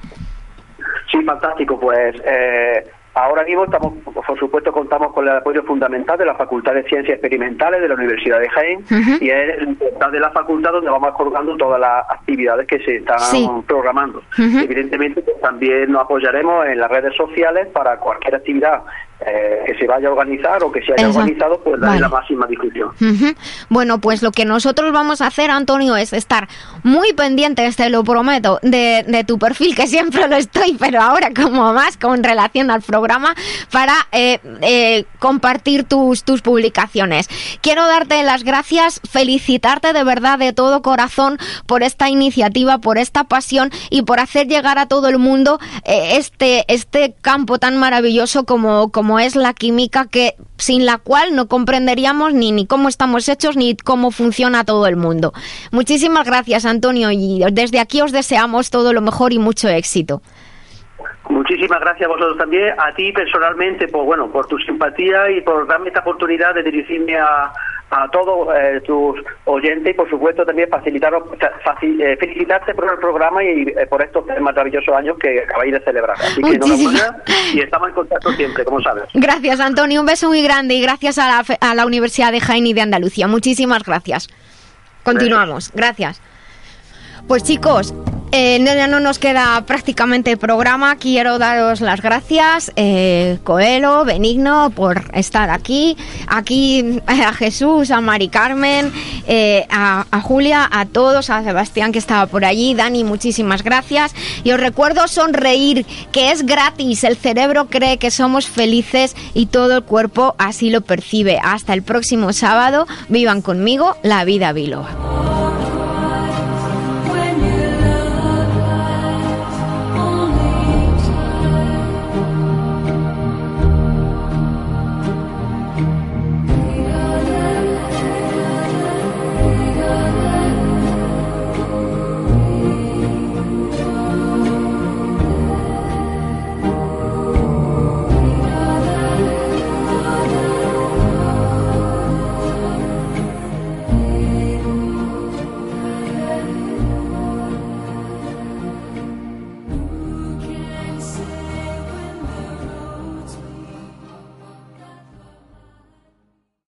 Sí, fantástico. Pues eh, ahora mismo estamos, por supuesto, contamos con el apoyo fundamental de la Facultad de Ciencias Experimentales de la Universidad de Jaén Ujú. y es de la facultad donde vamos colgando todas las actividades que se están Sí. programando. Evidentemente, pues, también nos apoyaremos en las redes sociales para cualquier actividad eh, que se vaya a organizar o que se haya Exacto. organizado, pues Vale. la máxima difusión. Ujú. Bueno, pues lo que nosotros vamos a hacer, Antonio, es estar muy pendientes, te lo prometo, de, de tu perfil, que siempre lo estoy, pero ahora como más con relación al programa, para eh, eh, compartir tus, tus publicaciones. Quiero darte las gracias, felicitarte de verdad de todo corazón por esta iniciativa, por esta pasión y por hacer llegar a todo el mundo este, este campo tan maravilloso como, como es la química, que sin la cual no comprenderíamos ni, ni cómo estamos hechos ni cómo funciona todo el mundo. Muchísimas gracias, Antonio, y desde aquí os deseamos todo lo mejor y mucho éxito. Muchísimas gracias a vosotros también, a ti personalmente, por bueno, por tu simpatía y por darme esta oportunidad de dirigirme a, a todos eh, tus oyentes y por supuesto también facilitaros, faci- eh, felicitarte por el programa y eh, por estos maravillosos años que acabáis de celebrar. Así que Muchísimas- y estamos en contacto siempre, como sabes. Gracias, Antonio. Un beso muy grande y gracias a la, a la Universidad de Jaén y de Andalucía. Muchísimas gracias. Continuamos. Gracias. Pues chicos, eh, no- ya no nos queda prácticamente programa. Quiero daros las gracias, eh, Coelho, Benigno, por estar aquí. Aquí eh, a Jesús, a Mari Carmen, a, a Julia, a todos, a Sebastián que estaba por allí. Dani, muchísimas gracias. Y os recuerdo sonreír, que es gratis. El cerebro cree que somos felices y todo el cuerpo así lo percibe. Hasta el próximo sábado. Vivan conmigo la vida biloba.